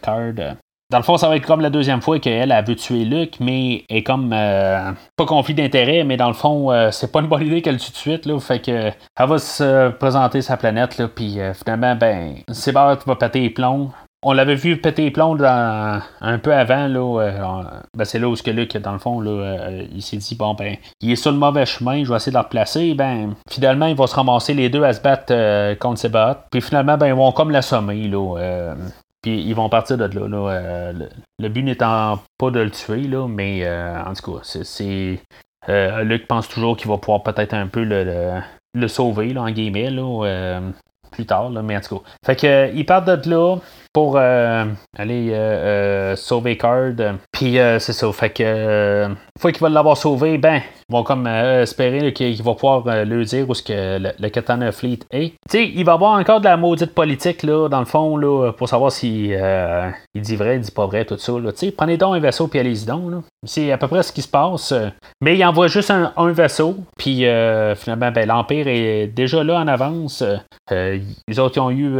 Card. Dans le fond, ça va être comme la deuxième fois qu'elle a vu tuer Luke, mais est comme euh, pas conflit d'intérêt, mais dans le fond, euh, c'est pas une bonne idée qu'elle tue de suite. Là, fait que elle va se présenter sa planète, là, puis euh, finalement, ben, Sebart va péter les plombs. On l'avait vu péter les plombs un peu avant, là. Ben, c'est là où ce que Luke, dans le fond, là, il s'est dit bon ben, il est sur le mauvais chemin, je vais essayer de le replacer. Ben, finalement, ils vont se ramasser les deux à se battre contre Sebart. Puis finalement, ben, ils vont comme l'assommer, là. Puis ils vont partir de là. Euh, le, but n'étant pas de le tuer, là, mais euh, en tout cas, c'est. Euh, Luc pense toujours qu'il va pouvoir peut-être un peu le, le, sauver, en guillemets, là, plus tard, mais en tout cas. Fait que, ils partent de là pour aller sauver Card. Puis c'est ça. Fait que, fois qu'ils veulent l'avoir sauvé, ben, vont comme euh, espérer qu'il va pouvoir euh, lui dire où ce que le, Katana Fleet est. Tu sais, il va y avoir encore de la maudite politique, là, dans le fond, là, pour savoir si euh, dit vrai, il dit pas vrai, tout ça. Tu sais, prenez donc un vaisseau puis allez-y donc. Là. C'est à peu près ce qui se passe. Mais il envoie juste un, vaisseau, puis finalement, ben, l'Empire est déjà là en avance. les autres ont eu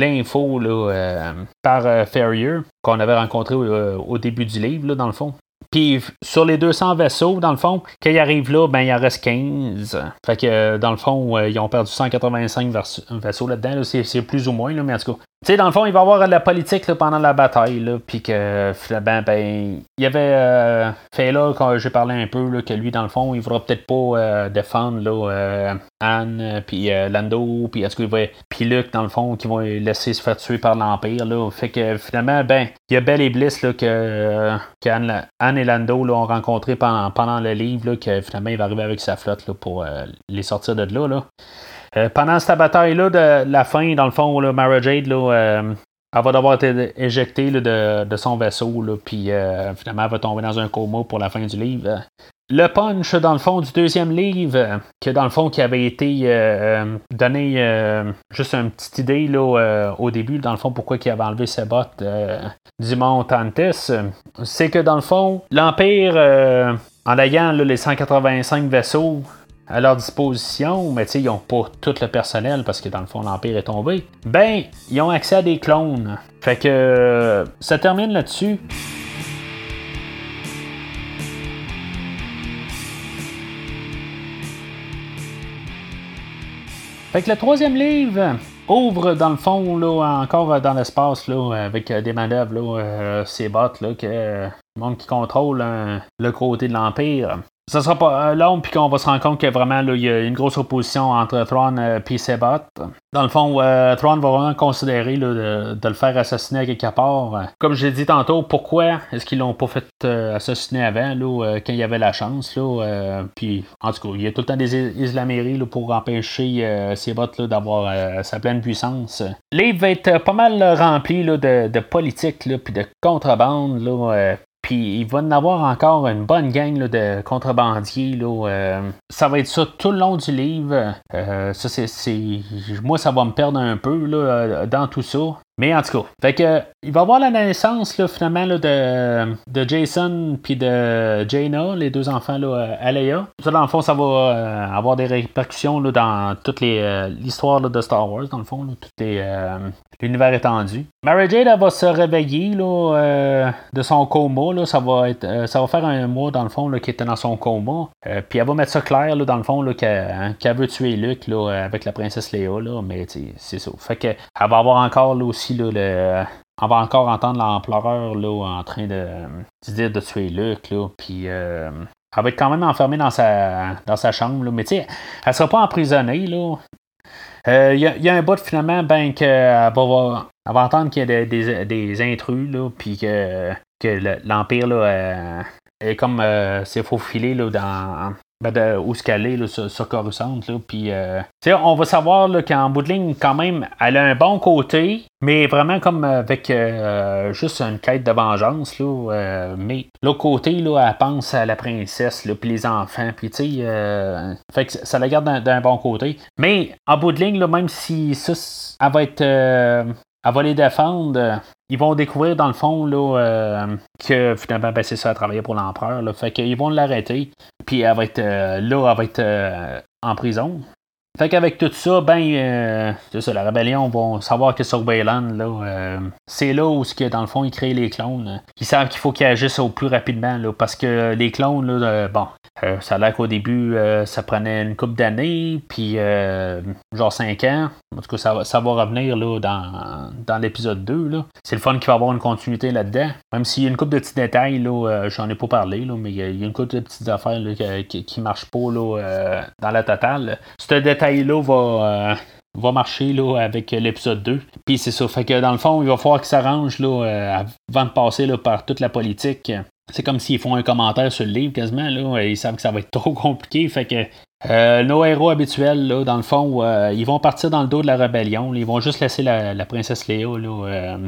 l'info là, par Ferrier qu'on avait rencontré au, début du livre, là, dans le fond. Puis sur les 200 vaisseaux, dans le fond, quand ils arrivent là, ben il en reste 15. Fait que dans le fond, euh, ils ont perdu 185 vaisseaux là-dedans. c'est plus ou moins, là, mais en tout cas, sais, dans le fond, il va y avoir de la politique pendant la bataille, puis que finalement, ben, il y avait euh, fait là, quand j'ai parlé un peu, là, que lui, dans le fond, il voudra peut-être pas euh, défendre là, euh, Anne, puis Lando, puis est-ce va. Puis Luke, dans le fond, qui va laisser se faire tuer par l'Empire, là. Fait que finalement, ben, il y a Belle et Bliss, là, que, Anne, et Lando, ont rencontré pendant, pendant le livre, là, que finalement, il va arriver avec sa flotte, là, pour les sortir de là, là. Euh, pendant cette bataille-là de la fin, dans le fond, là, Mara Jade, là, euh, elle va devoir être éjectée de, son vaisseau, puis euh, finalement, elle va tomber dans un coma pour la fin du livre. Le punch, dans le fond, du deuxième livre, que dans le fond, qui avait été donné juste une petite idée au début, dans le fond, pourquoi il avait enlevé ses bottes du mont Tantis, c'est que dans le fond, l'Empire, en ayant les 185 vaisseaux, à leur disposition, mais ils n'ont pas tout le personnel parce que dans le fond l'Empire est tombé, ben, ils ont accès à des clones. Fait que ça termine là-dessus. Fait que le troisième livre ouvre dans le fond, là, encore dans l'espace, là, avec des manœuvres, là, euh, ces bots, là, que, le monde qui contrôle le côté de l'Empire ça sera pas euh, long, puis qu'on va se rendre compte que vraiment, il y a une grosse opposition entre Thrawn et euh, Sebot. Dans le fond, euh, Thrawn va vraiment considérer de, le faire assassiner à quelque part. Comme je l'ai dit tantôt, pourquoi est-ce qu'ils l'ont pas fait assassiner avant, là, quand il y avait la chance? Là, puis, en tout cas, il y a tout le temps des islaméries pour empêcher Sebot d'avoir sa pleine puissance. Livre va être pas mal rempli de, de politique, puis de contrebande, là, puis il va en avoir encore une bonne gang de contrebandiers. Là, euh, ça va être ça tout le long du livre. Euh, ça, c'est, Moi, ça va me perdre un peu là, dans tout ça. Mais en tout cas, fait que, il va y avoir la naissance là, finalement de, de Jason puis de Jaina, les deux enfants là, à Leia. Ça, dans le fond, ça va euh, avoir des répercussions là, dans toute euh, l'histoire de Star Wars, dans le fond, tout euh, l'univers étendu. Mary Jade, va se réveiller de son coma. Ça, va être, ça va faire un mois, dans le fond, qu'elle était dans son coma. puis elle va mettre ça clair, dans le fond, qu'elle veut tuer Luke avec la princesse Leia. Mais c'est ça. Fait que, elle va avoir encore là, on va encore entendre l'empereur en train de, dire de tuer Luke. Là, puis euh, elle va être quand même enfermée dans sa, dans sa chambre. Là, mais tu sais, elle sera pas emprisonnée. Là. Il euh, y, a un bout finalement ben, qu'elle va, elle va entendre qu'il y a des, des, intrus, là, puis que, que l'Empire là, est comme s'est faufilé là, dans, ben de, où ce qu'elle est, là, sur, Coruscant. Là, puis, euh, on va savoir qu'en bout de ligne, quand même, elle a un bon côté, mais vraiment comme avec euh, juste une quête de vengeance. Là, euh, mais l'autre côté, là, elle pense à la princesse, là, puis les enfants. Puis, tu sais, fait que ça la garde d'un bon côté. Mais en bout de ligne, là, même si ça, elle va être elle va les défendre. Ils vont découvrir dans le fond là, euh, que finalement ben, c'est ça, elle travailler pour l'empereur. Fait qu'ils vont l'arrêter. Puis elle va être euh, là, elle va être euh, en prison. Fait qu'avec tout ça, ben, ça, la rébellion vont savoir que sur Bayland, là, c'est là où, que, dans le fond, ils créent les clones. Ils savent qu'il faut qu'ils agissent au plus rapidement, là, parce que les clones, là, bon, ça a l'air qu'au début, ça prenait une couple d'années, puis genre 5 ans. En tout cas, ça, va revenir là, dans, dans l'épisode 2. Là. C'est le fun qu'il va avoir une continuité là-dedans. Même s'il y a une couple de petits détails, là, j'en ai pas parlé, là, mais il y, a une couple de petites affaires qui, qui, marchent pas là, dans la totale. Ce détail là va, euh, va marcher là, avec l'épisode 2. Puis c'est ça. Fait que dans le fond, il va falloir qu'ils s'arrangent là, euh, avant de passer là, par toute la politique. C'est comme s'ils font un commentaire sur le livre quasiment. Là, ils savent que ça va être trop *laughs* compliqué. Fait que euh, nos héros habituels, là, dans le fond, ils vont partir dans le dos de la rébellion. Ils vont juste laisser la, princesse Léo là,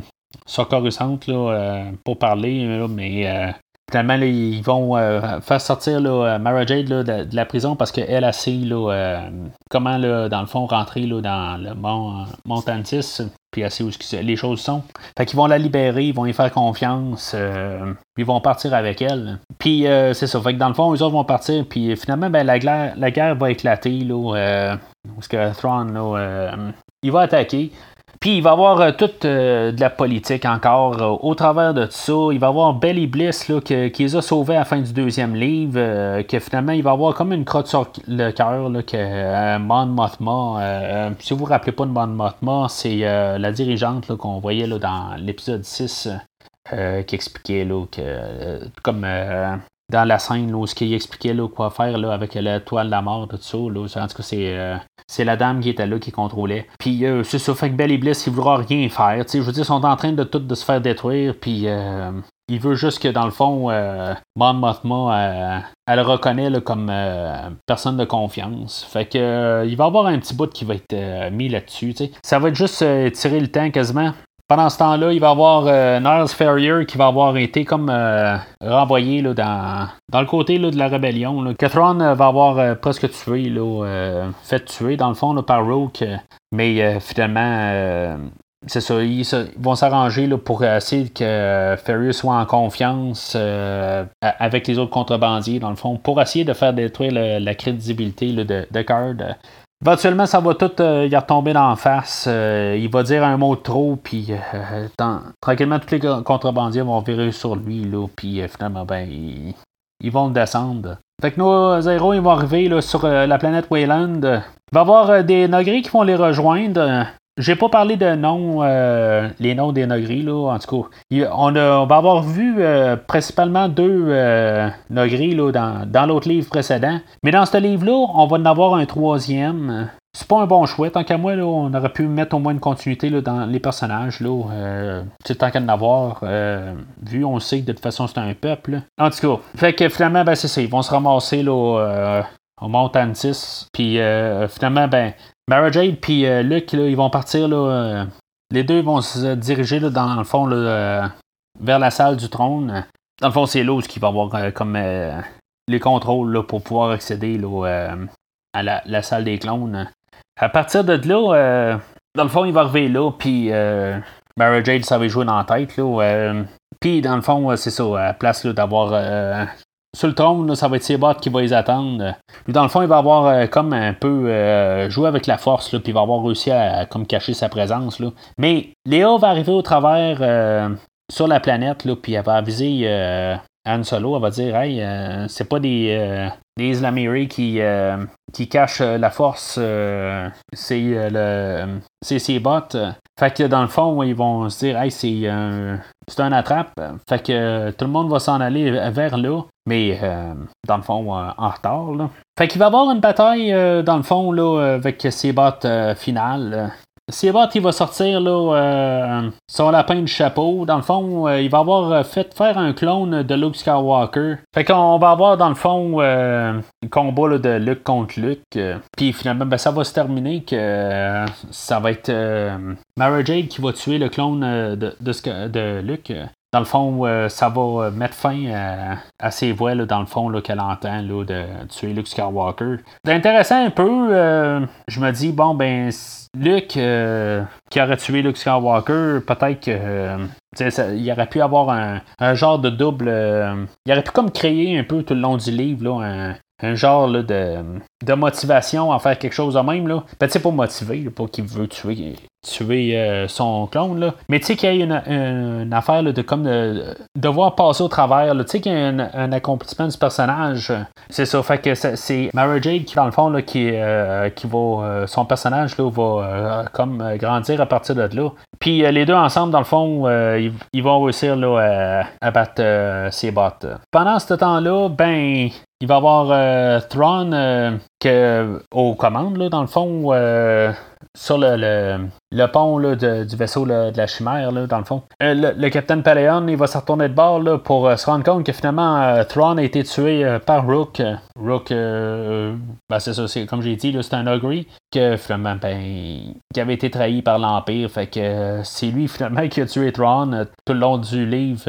sur Coruscant là, pour parler. mais Finalement, ils vont euh, faire sortir euh, Mara Jade de, la prison parce qu'elle a euh, comment, dans le fond, rentrer dans le mont Montantis, puis sait où les choses sont. Fait qu'ils vont la libérer, ils vont y faire confiance, puis ils vont partir avec elle. Puis c'est ça, fait que dans le fond, eux autres vont partir, puis finalement, ben, la, guerre, la guerre va éclater, là, parce que Thrawn, là, il va attaquer. Puis il va y avoir euh, toute euh, de la politique encore euh, au travers de tout ça. Il va y avoir Belly Bliss là, qui les a sauvés à la fin du deuxième livre. que finalement, il va y avoir comme une crotte sur le cœur que Mon Mothma. si vous vous rappelez pas de Mon Mothma, c'est la dirigeante qu'on voyait là, dans l'épisode 6 qui expliquait là, que comme dans la scène où ce qu'il expliquait là, quoi faire là, avec la toile de la mort, tout ça. Là. En tout cas, c'est, euh, c'est la dame qui était là qui contrôlait. Puis euh, c'est ça, fait que Belle Bliss, il voudra rien faire. Je veux dire, ils sont en train de tout de se faire détruire. Puis euh, il veut juste que dans le fond, Mon Mothma, elle le reconnaît là, comme personne de confiance. Fait que il va y avoir un petit bout qui va être mis là-dessus. Ça va être juste tirer le temps quasiment. Pendant ce temps-là, il va y avoir euh, Niles Ferrier qui va avoir été comme euh, renvoyé là, dans, dans le côté là, de la rébellion. Là. euh, va avoir presque tué, fait tuer dans le fond par Rook. Mais finalement, c'est ça, ils, vont s'arranger pour essayer que Ferrier soit en confiance avec les autres contrebandiers, dans le fond, pour essayer de faire détruire la crédibilité de, de Card. Éventuellement, ça va tout euh, y retomber dans face. Euh, il va dire un mot trop, puis euh, tranquillement, tous les contrebandiers vont virer sur lui, là, puis finalement, ben, ils, vont descendre. Fait que nos héros, ils vont arriver là, sur la planète Wayland. Il va y avoir des Nogris qui vont les rejoindre. J'ai pas parlé de noms, euh, les noms des Nogris, là, en tout cas. On, va avoir vu euh, principalement deux euh, Nogris là, dans, l'autre livre précédent. Mais dans ce livre-là, on va en avoir un troisième. C'est pas un bon choix. Tant qu'à moi, là, on aurait pu mettre au moins une continuité là, dans les personnages. Là, euh, tant qu'à en avoir vu, on sait que de toute façon c'est un peuple. En tout cas, fait que finalement, ben, c'est ça. Ils vont se ramasser là, au Mont Puis finalement, ben, Mara Jade puis euh, Luke, ils vont partir. Là, euh, les deux vont se diriger là, dans le fond euh, vers la salle du trône. Dans le fond, c'est là il va avoir comme les contrôles là, pour pouvoir accéder là, à la, salle des clones. À partir de là, dans le fond, il va arriver là, puis Mara Jade savait jouer dans la tête. Là, puis dans le fond, c'est ça, à place d'avoir sur le trône, ça va être ses bottes qui va les attendre. Lui, dans le fond, il va avoir comme un peu joué avec la force, puis il va avoir réussi à comme cacher sa présence. Là. Mais Léa va arriver au travers sur la planète, là, puis elle va aviser Han Solo, elle va dire Hey, c'est pas des, des Islamiri qui, qui cachent la force, c'est le c'est ses bottes. Fait que dans le fond, ils vont se dire Hey, c'est un, c'est un attrape. Fait que tout le monde va s'en aller vers là, mais dans le fond, en retard. Là. Fait qu'il va y avoir une bataille, dans le fond, là, avec ses bottes finales. Sébot, il va sortir là, euh, son lapin du chapeau. Dans le fond, euh, il va avoir fait faire un clone de Luke Skywalker. Fait qu'on va avoir, dans le fond, euh, un combat de Luke contre Luke. Puis finalement, ben, ça va se terminer que ça va être Mara Jade qui va tuer le clone de, Luke. Dans le fond, euh, ça va euh, mettre fin à, ses voix, dans le fond, qu'elle entend là, de tuer Luke Skywalker. C'est intéressant un peu. Euh, je me dis, bon, ben, Luke qui aurait tué Luke Skywalker, peut-être que. il aurait pu avoir un, genre de double. il aurait pu comme créer un peu tout le long du livre là, un, genre de, motivation à faire quelque chose de même. Là. Ben, pas motivé, pas qu'il veut tuer tuer euh, son clone. Là. Mais tu sais qu'il y a une, affaire de comme de, devoir passer au travers. Tu sais qu'il y a un, accomplissement du personnage. C'est ça. Fait que c'est Mara Jade qui, dans le fond, là, qui, euh, qui va. Euh, son personnage là, va comme grandir à partir de là. Puis les deux ensemble, dans le fond, ils, vont réussir là, à, battre ses bots. Pendant ce temps-là, ben. Il va y avoir Thrawn que, aux commandes, là, dans le fond, sur le, pont du vaisseau de la chimère, dans le fond. Euh, le, capitaine Paleon, il va se retourner de bord là, pour euh, se rendre compte que finalement, euh, Thrawn a été tué par Rook. Rook, ben, c'est ça, c'est, comme j'ai dit, c'est un ogre que finalement, ben, qui avait été trahi par l'Empire. Fait que c'est lui finalement qui a tué Thrawn tout le long du livre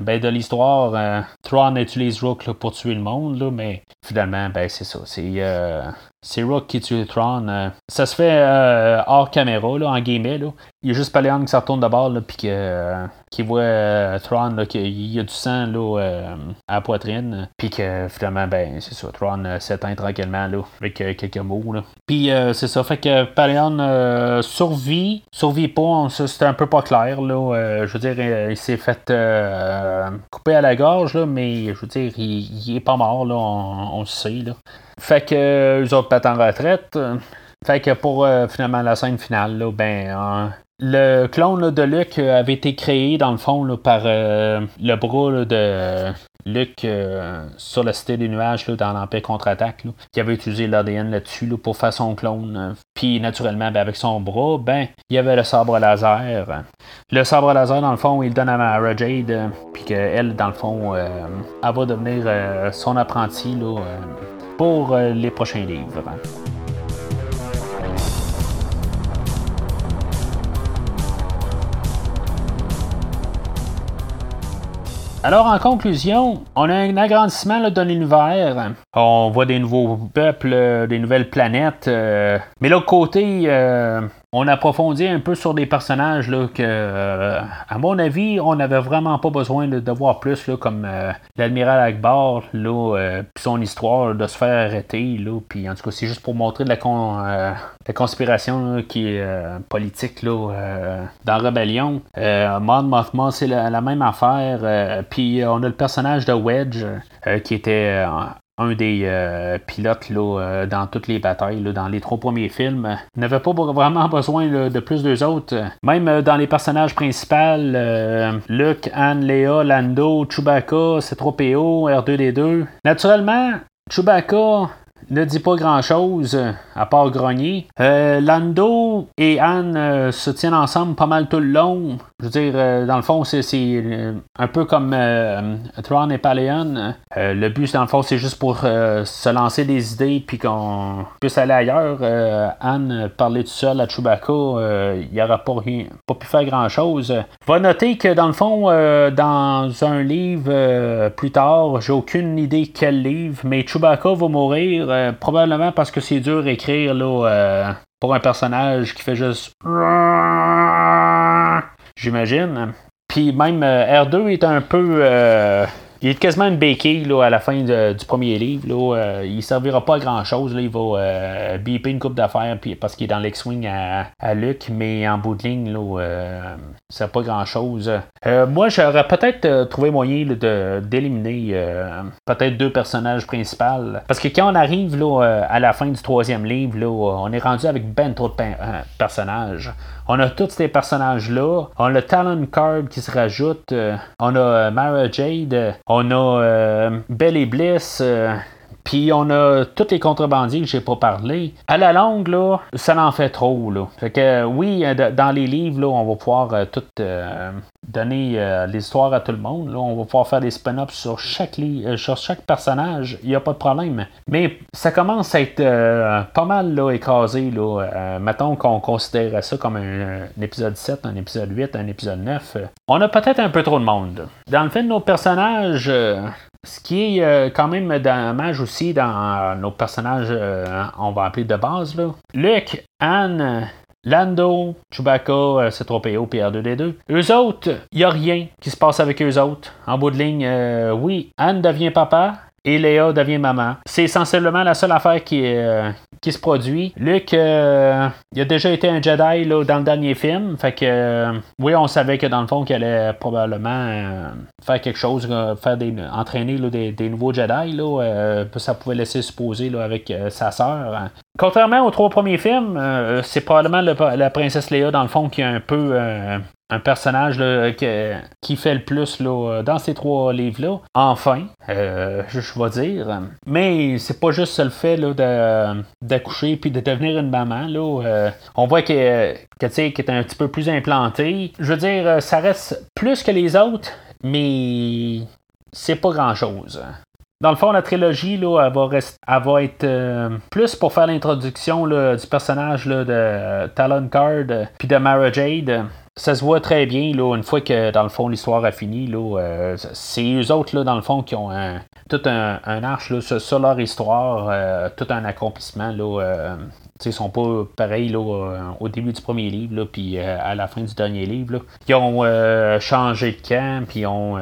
ben, de l'histoire. Thrawn utilise Rook pour tuer le monde, mais finalement, ben, c'est ça. C'est c'est Rook qui tue. Euh, ça se fait hors caméra, là, Là. Il y a juste Paléon qui se retourne de bord, puis euh, qui voit euh, Tron, qu'il y a du sang là, euh, à la poitrine, puis que finalement, ben, c'est ça, Tron s'éteint tranquillement là, avec quelques mots. Puis c'est ça, fait que Paléon survit, survit pas, c'était un peu pas clair. Là, je veux dire, il s'est fait couper à la gorge, là, mais je veux dire, il, est pas mort, là, on, le sait. Là. Fait que les autres partent en retraite. Fait que pour finalement la scène finale, là, ben, le clone de Luke avait été créé dans le fond par euh, le bras de Luke euh, sur la cité des nuages dans l'Empire contre-attaque, qui avait utilisé l'ADN là-dessus pour faire son clone. Puis naturellement, ben, avec son bras, ben, il y avait le sabre laser. Le sabre laser, dans le fond, il donne à Mara Jade, puis qu'elle, dans le fond, euh, elle va devenir son apprenti pour les prochains livres. Alors, en conclusion, on a un agrandissement de l'univers. On voit des nouveaux peuples, des nouvelles planètes. Euh, mais l'autre côté, euh, on approfondit un peu sur des personnages là, que, euh, à mon avis, on n'avait vraiment pas besoin de, voir plus, là, comme euh, l'admiral Akbar, là, euh, son histoire de se faire arrêter. Là, puis en tout cas, c'est juste pour montrer de la, conspiration qui est politique là, dans Rebellion. Mon Mothma, c'est la, la, même affaire. puis on a le personnage de Wedge qui était un des euh, pilotes là, euh, dans toutes les batailles, dans les trois premiers films, n'avait pas vraiment besoin de plus d'eux autres. Même euh, dans les personnages principaux, Luke, Anne, Léa, Lando, Chewbacca, C3PO, R2D2. Naturellement, Chewbacca ne dit pas grand-chose euh, à part grogner. Euh, Lando et Anne euh, se tiennent ensemble pas mal tout le long. Je veux dire, dans le fond, c'est un peu comme Thrawn et Paleon. le but, dans le fond, c'est juste pour se lancer des idées puis qu'on puisse aller ailleurs. Anne parlait tout seul à Chewbacca, il n'aurait pas, pas pu faire grand-chose. Va noter que, dans le fond, dans un livre plus tard, j'ai aucune idée quel livre, mais Chewbacca va mourir euh, probablement parce que c'est dur à écrire là, euh, pour un personnage qui fait juste. j'imagine. Puis même R2 est un peu il est quasiment une béquille là, à la fin du premier livre. Là, euh, il servira pas à grand chose. Là, il va euh, biper une coupe d'affaires parce qu'il est dans l'ex-wing à, à, Luke, mais en bout de ligne, là, euh, c'est pas grand chose. Euh, moi, j'aurais peut-être trouvé moyen de, d'éliminer peut-être deux personnages principaux. Parce que quand on arrive là, à la fin du troisième livre, là, on est rendu avec ben trop de personnages. On a tous ces personnages-là. On a Talon Card qui se rajoute. on a Mara Jade. On a Belly Bliss. Puis on a tous les contrebandiers que j'ai pas parlé. À la longue, là, ça en fait trop. Là. Fait que oui, euh, dans les livres, là, on va pouvoir euh, tout euh, donner l'histoire à tout le monde. Là. On va pouvoir faire des spin-offs sur chaque sur chaque personnage. Il n'y a pas de problème. Mais ça commence à être pas mal là, écrasé. Là. mettons qu'on considère ça comme un, épisode 7, un épisode 8, un épisode 9. on a peut-être un peu trop de monde. Dans le de nos personnages, ce qui est euh, quand même dommage aussi dans euh, nos personnages, euh, on va appeler de base, là. Luke, Anne, Lando, Chewbacca, C3PO, PR2D2. Eux autres, il n'y a rien qui se passe avec eux autres. En bout de ligne, oui, Anne devient papa, et Léa devient maman. C'est essentiellement la seule affaire qui, euh, qui se produit. Luke, euh, il a déjà été un Jedi là, dans le dernier film. Fait que, euh, oui, on savait que dans le fond, qu'il allait probablement faire quelque chose, faire des, entraîner des, nouveaux Jedi. Là, ça pouvait laisser supposer là, avec sa sœur. Contrairement aux trois premiers films, c'est probablement la princesse Léa, dans le fond, qui a un peu un personnage qui fait le plus là, dans ces trois livres-là. Enfin, euh, je, vais dire. Mais c'est pas juste le fait d'accoucher puis de devenir une maman. Euh, on voit qu'elle que, est un petit peu plus implantée. Je veux dire, ça reste plus que les autres, mais c'est pas grand-chose. Dans le fond, la trilogie, là, elle, va va être euh, plus pour faire l'introduction du personnage de Talon Card puis de Mara Jade ça se voit très bien, là, une fois que, dans le fond, l'histoire a fini. Là, euh, c'est eux autres, là, dans le fond, qui ont tout un, arche là, sur, leur histoire, euh, tout un accomplissement. Là, euh, ils sont pas pareils là, au début du premier livre, puis à la fin du dernier livre. Là. Ils ont changé de camp, puis ont,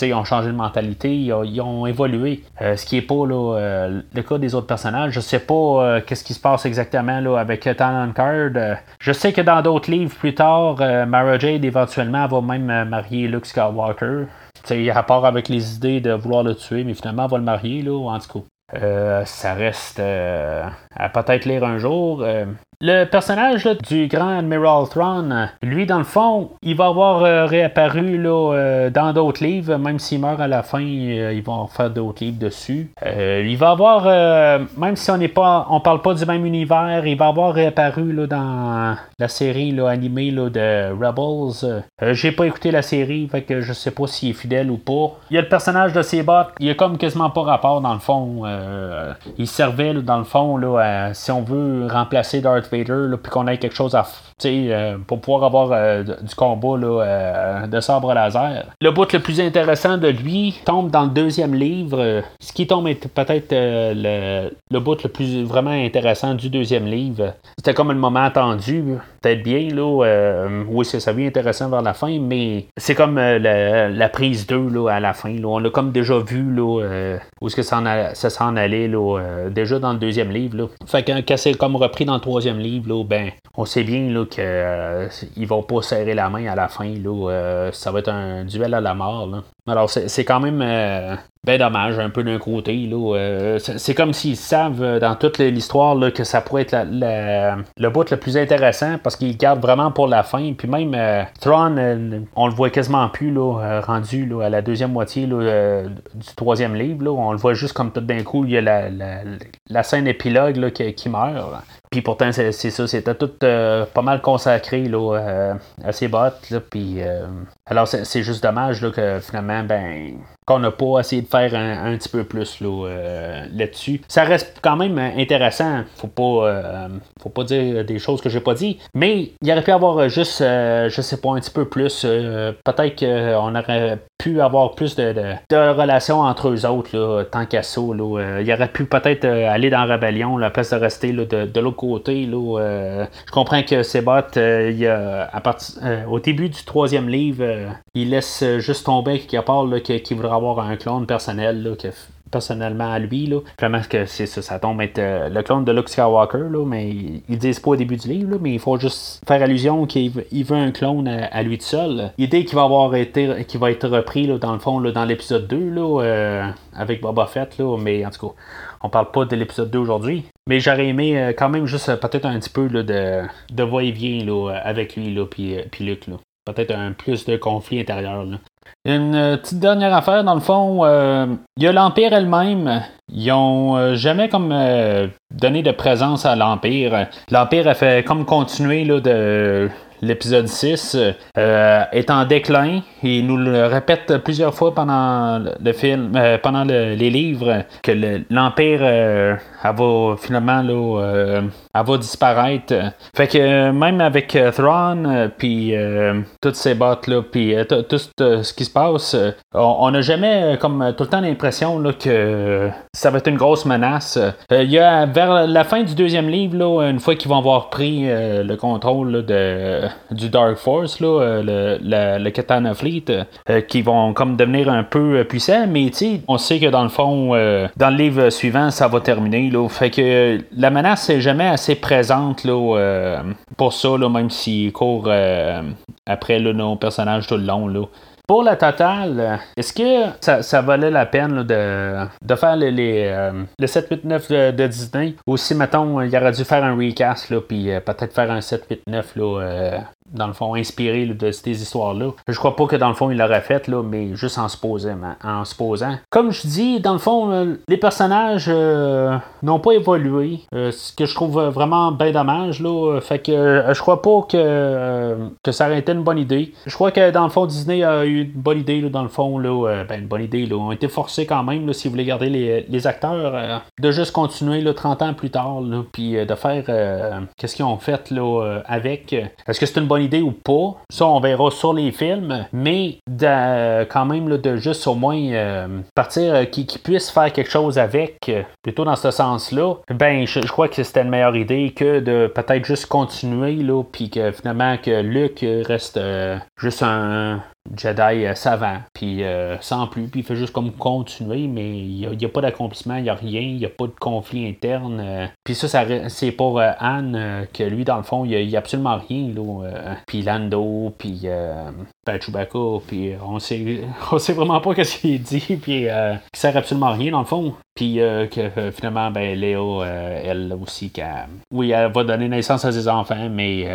ils ont changé de mentalité, ils ont, évolué. ce qui est pas là, le cas des autres personnages. Je sais pas qu'est-ce qui se passe exactement là, avec Talon Card. je sais que dans d'autres livres plus tard, euh, Mara Jade, éventuellement, va même euh, marier Luke Skywalker. Il a rapport avec les idées de vouloir le tuer, mais finalement, elle va le marier, là, en tout cas. Euh, ça reste à peut-être lire un jour. Le personnage du grand Admiral Thrawn, lui, dans le fond, il va avoir euh, réapparu là, euh, dans d'autres livres, même s'il meurt à la fin, euh, ils vont faire d'autres livres dessus. il va avoir, même si on n'est pas, on parle pas du même univers, il va avoir réapparu là, dans la série là, animée là, de Rebels. J'ai pas écouté la série, fait que je sais pas s'il est fidèle ou pas. Il y a le personnage de Sebot, il a comme quasiment pas rapport dans le fond. il servait dans le fond, là, si on veut remplacer Darth Puis qu'on ait quelque chose à euh, pour pouvoir avoir euh, du combat euh, de sabre laser. Le bout le plus intéressant de lui tombe dans le deuxième livre. ce qui tombe est peut-être le, le bout le plus vraiment intéressant du deuxième livre. C'était comme un moment attendu, peut-être bien, là. oui, c'est ça vient intéressant vers la fin, mais c'est comme la, prise 2 là, à la fin. Là. On l'a comme déjà vu là, où est-ce que ça, s'en allait là, déjà dans le deuxième livre. Là. Fait que quand c'est comme repris dans le troisième livre, là, ben, on sait bien là, qu'ils euh, vont pas serrer la main à la fin. Là, euh, ça va être un duel à la mort. Là. Alors, c'est quand même euh, ben dommage, un peu d'un côté. Là. c'est comme s'ils savent dans toute l'histoire que ça pourrait être le bout le plus intéressant parce qu'ils gardent vraiment pour la fin. Puis même Thrawn, on le voit quasiment plus là, rendu là, à la deuxième moitié du troisième livre. Là. On le voit juste comme tout d'un coup, il y a la, la, scène épilogue là, qui meurt. Pourtant, c'est ça, c'était tout euh, pas mal consacré là, euh, à ses bottes. Euh, alors, c'est juste dommage que finalement, ben, qu'on n'a pas essayé de faire un, petit peu plus là-dessus. ça reste quand même intéressant. Faut pas, faut pas dire des choses que j'ai pas dit. Mais il aurait pu avoir juste, je sais pas, un petit peu plus. Peut-être qu'on aurait pu avoir plus de, de, relations entre eux autres, là, tant qu'à ça. Là, il aurait pu peut-être aller dans la rébellion, la place de rester là, de, de l'autre côté. Là, je comprends que Sebot, il a, à au début du troisième livre, il laisse juste tomber qu'il parle qu'il voudrait avoir un clone personnel. Là, personnellement à lui. Là. Vraiment que c'est ça, ça tombe être euh, le clone de Luke Skywalker, là, mais ils disent pas au début du livre, mais il faut juste faire allusion qu'il veut un clone à, lui tout seul. L'idée qui va avoir été va être repris là, dans le fond là, dans l'épisode 2 là, euh, avec Boba Fett, là, mais en tout cas, on parle pas de l'épisode 2 aujourd'hui. Mais j'aurais aimé euh, quand même juste peut-être un petit peu là, de, de va-et-vient avec lui là, puis, puis Luke. Là. Peut-être un plus de conflit intérieur. Là. Une euh, petite dernière affaire, dans le fond, euh, il y a l'Empire elle-même. Ils ont euh, jamais comme donné de présence à l'Empire. L'Empire a fait comme continuer là, de l'épisode 6 est en déclin. Il nous le répète plusieurs fois pendant le film, pendant les livres, que l'Empire va finalement là, va disparaître. Fait que même avec euh, Thrawn, euh, puis euh, toutes ces bottes là, puis tout ce qui se passe, on n'a jamais comme tout le temps l'impression que ça va être une grosse menace. Il y a vers la fin du deuxième livre, là, une fois qu'ils vont avoir pris le contrôle de, du Dark Force, là, le, le, Katana Fleet, qui vont comme devenir un peu puissants, mais on sait que dans le fond, dans le livre suivant, ça va terminer. Fait que la menace c'est jamais assez présente là, euh, pour ça, là, même s'il court euh, après là, nos personnages tout le long. Là. Pour la totale, est-ce que ça, valait la peine de, de, faire les, les, le 7, 8, 9 de, Disney? Ou si, mettons, il aurait dû faire un recast, puis euh, peut-être faire un 7, 8, 9 là, dans le fond, inspiré de ces histoires-là. Je crois pas que dans le fond, il l'aurait fait, là, mais juste en se posant. En se posant. Comme je dis, dans le fond, euh, les personnages euh, n'ont pas évolué. Euh, ce que je trouve vraiment bien dommage. Là, fait que je crois pas que, que ça aurait été une bonne idée. Je crois que dans le fond, Disney a eu une bonne idée, là, dans le fond. Là, ben, une bonne idée. Là. On a été forcés quand même, là, si vous voulez garder les, les acteurs, de juste continuer là, 30 ans plus tard, puis de faire qu'est-ce qu'ils ont fait là, avec. Est-ce que c'est une bonne idée ou pas. Ça, on verra sur les films. Mais quand même, de juste au moins euh, partir, euh, qui, puisse faire quelque chose avec, euh, plutôt dans ce sens-là, ben, je, crois que c'était une meilleure idée que de peut-être juste continuer, là, puis que finalement, que Luke reste juste un, Jedi savant, puis sans plus, puis il fait juste comme continuer, mais il n'y a, pas d'accomplissement, il n'y a rien, il n'y a pas de conflit interne. puis ça, c'est pour Anne que lui, dans le fond, il n'y a, absolument rien. Là, puis Lando, puis euh, ben, Chewbacca, puis on sait, *laughs* on sait vraiment pas ce qu'il dit, puis euh, qui sert absolument à rien dans le fond. Puis euh, que euh, finalement, ben, Léo, elle aussi, oui, elle va donner naissance à ses enfants, mais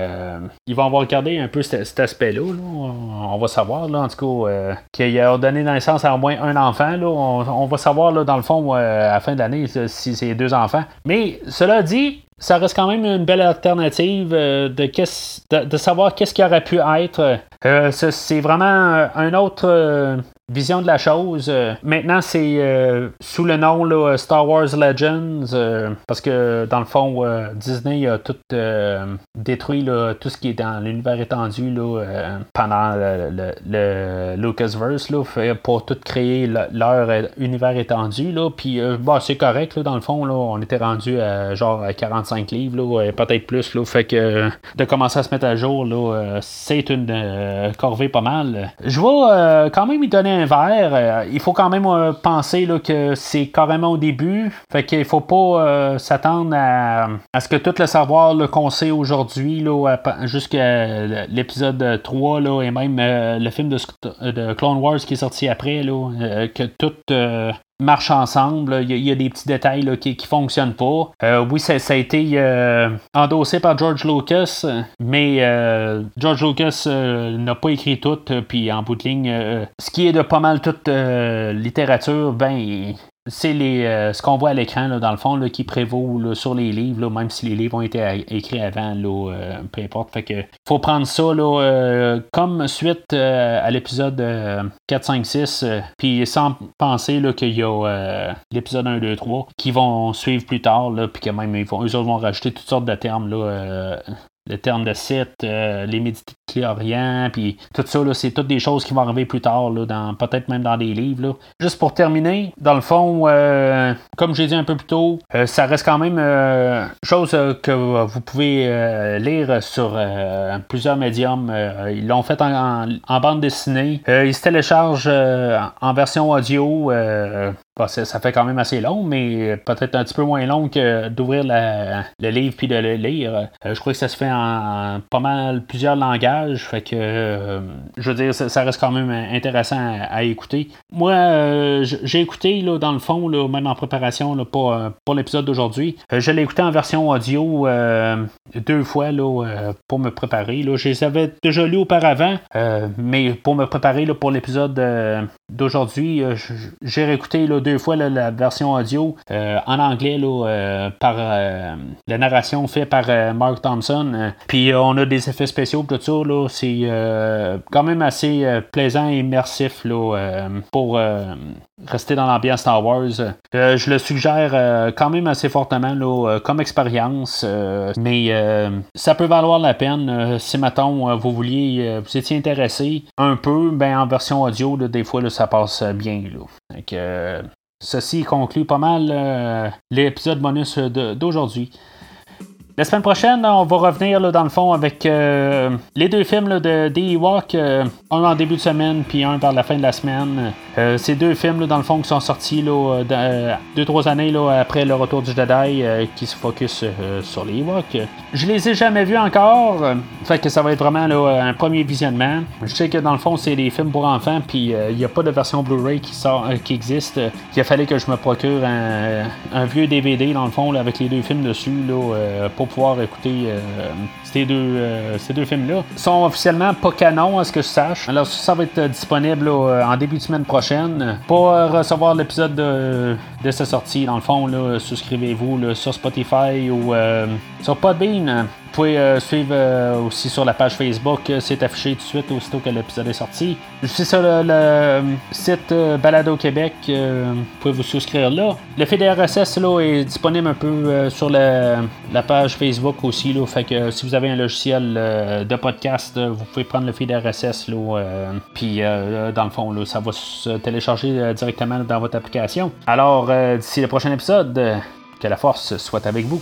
ils vont avoir regardé un peu cet, aspect-là. On, va savoir, en tout cas, qu'il a donné naissance à au moins un enfant. Là. On, va savoir, là, dans le fond, à la fin de l'année, si c'est deux enfants. Mais cela dit, ça reste quand même une belle alternative euh, de, de, savoir qu'est-ce qui aurait pu être. Euh, c'est vraiment un autre vision de la chose. Euh, maintenant, c'est euh, sous le nom Star Wars Legends, euh, parce que dans le fond, Disney a tout détruit tout ce qui est dans l'univers étendu pendant le, Lucasverse pour tout créer leur univers étendu. Puis bah, c'est correct, dans le fond, on était rendu à genre 45 livres, là, peut-être plus. Fait que de commencer à se mettre à jour, c'est une corvée pas mal. Je vais quand même y donner euh, il faut quand même euh, penser là, que c'est carrément au début. Fait qu'il faut pas euh, s'attendre à, ce que tout le savoir qu'on sait aujourd'hui, jusqu'à l'épisode 3, là, et même le film de, de, Clone Wars qui est sorti après, là, que tout marchent ensemble. Il y, a des petits détails qui ne fonctionnent pas. Euh, oui, ça, a été euh, endossé par George Lucas, mais euh, George Lucas n'a pas écrit tout. Puis en bout de ligne, ce qui est de pas mal toute littérature, ben, c'est les, euh, ce qu'on voit à l'écran, dans le fond, là, qui prévaut sur les livres, même si les livres ont été écrits avant, là, euh, peu importe. Fait que faut prendre ça euh, comme suite à l'épisode 4, 5, 6, puis sans penser qu'il y a l'épisode 1, 2, 3 qui vont suivre plus tard, puis que même ils vont, eux autres vont rajouter toutes sortes de termes là, le terme de site, les médités de Clé puis tout ça, c'est toutes des choses qui vont arriver plus tard, dans, peut-être même dans des livres. Juste pour terminer, dans le fond, comme j'ai dit un peu plus tôt, ça reste quand même chose que vous pouvez lire sur plusieurs médiums. ils l'ont fait en, en, bande dessinée. ils se téléchargent en version audio ça fait quand même assez long, mais peut-être un petit peu moins long que d'ouvrir le livre puis de le lire. Euh, je crois que ça se fait en, pas mal plusieurs langages. Fait que, euh, je veux dire, ça, reste quand même intéressant à, écouter. Moi, euh, j'ai écouté, là, dans le fond, là, même en préparation là, pour, pour l'épisode d'aujourd'hui. je l'ai écouté en version audio deux fois là, pour me préparer. Là. Je les avais déjà lus auparavant, mais pour me préparer là, pour l'épisode d'aujourd'hui, j'ai réécouté là, deux fois la version audio euh, en anglais euh, par euh, la narration faite par Mark Thompson. Puis on a des effets spéciaux tout ça. c'est quand même assez plaisant et immersif pour rester dans l'ambiance Star Wars. je le suggère quand même assez fortement comme expérience. mais ça peut valoir la peine si maintenant vous vouliez vous étiez intéressé un peu, ben en version audio, des fois ça passe bien. Donc, Ceci conclut pas mal euh, l'épisode bonus d'aujourd'hui. La semaine prochaine, on va revenir dans le fond avec euh, les deux films de The Ewok, euh, un en début de semaine puis un vers la fin de la semaine. Euh, ces deux films dans le fond qui sont sortis là, deux trois années là, après le retour du Jedi qui se focus sur les Ewoks. Je les ai jamais vus encore, fait que ça va être vraiment un premier visionnement. Je sais que dans le fond c'est des films pour enfants puis il n'y a pas de version Blu-ray qui sort qui existe. Il a fallu que je me procure un, vieux DVD dans le fond avec les deux films dessus là, pour pouvoir écouter euh, ces deux, euh, ces deux films-là. Sont officiellement pas canon, à ce que je sache. Alors, ça va être disponible en début de semaine prochaine. Pour recevoir l'épisode de, de sa sortie, dans le fond, souscrivez-vous sur Spotify ou euh, sur Podbean. Vous pouvez euh, suivre euh, aussi sur la page Facebook, euh, c'est affiché tout de suite aussitôt que l'épisode est sorti. Je suis sur le, site Balado Québec, vous pouvez vous souscrire là. Le feed RSS là, est disponible un peu sur la, page Facebook aussi. Là, fait que si vous avez un logiciel de podcast, vous pouvez prendre le feed RSS. Puis dans le fond, là, ça va se télécharger directement dans votre application. Alors, d'ici le prochain épisode, que la force soit avec vous.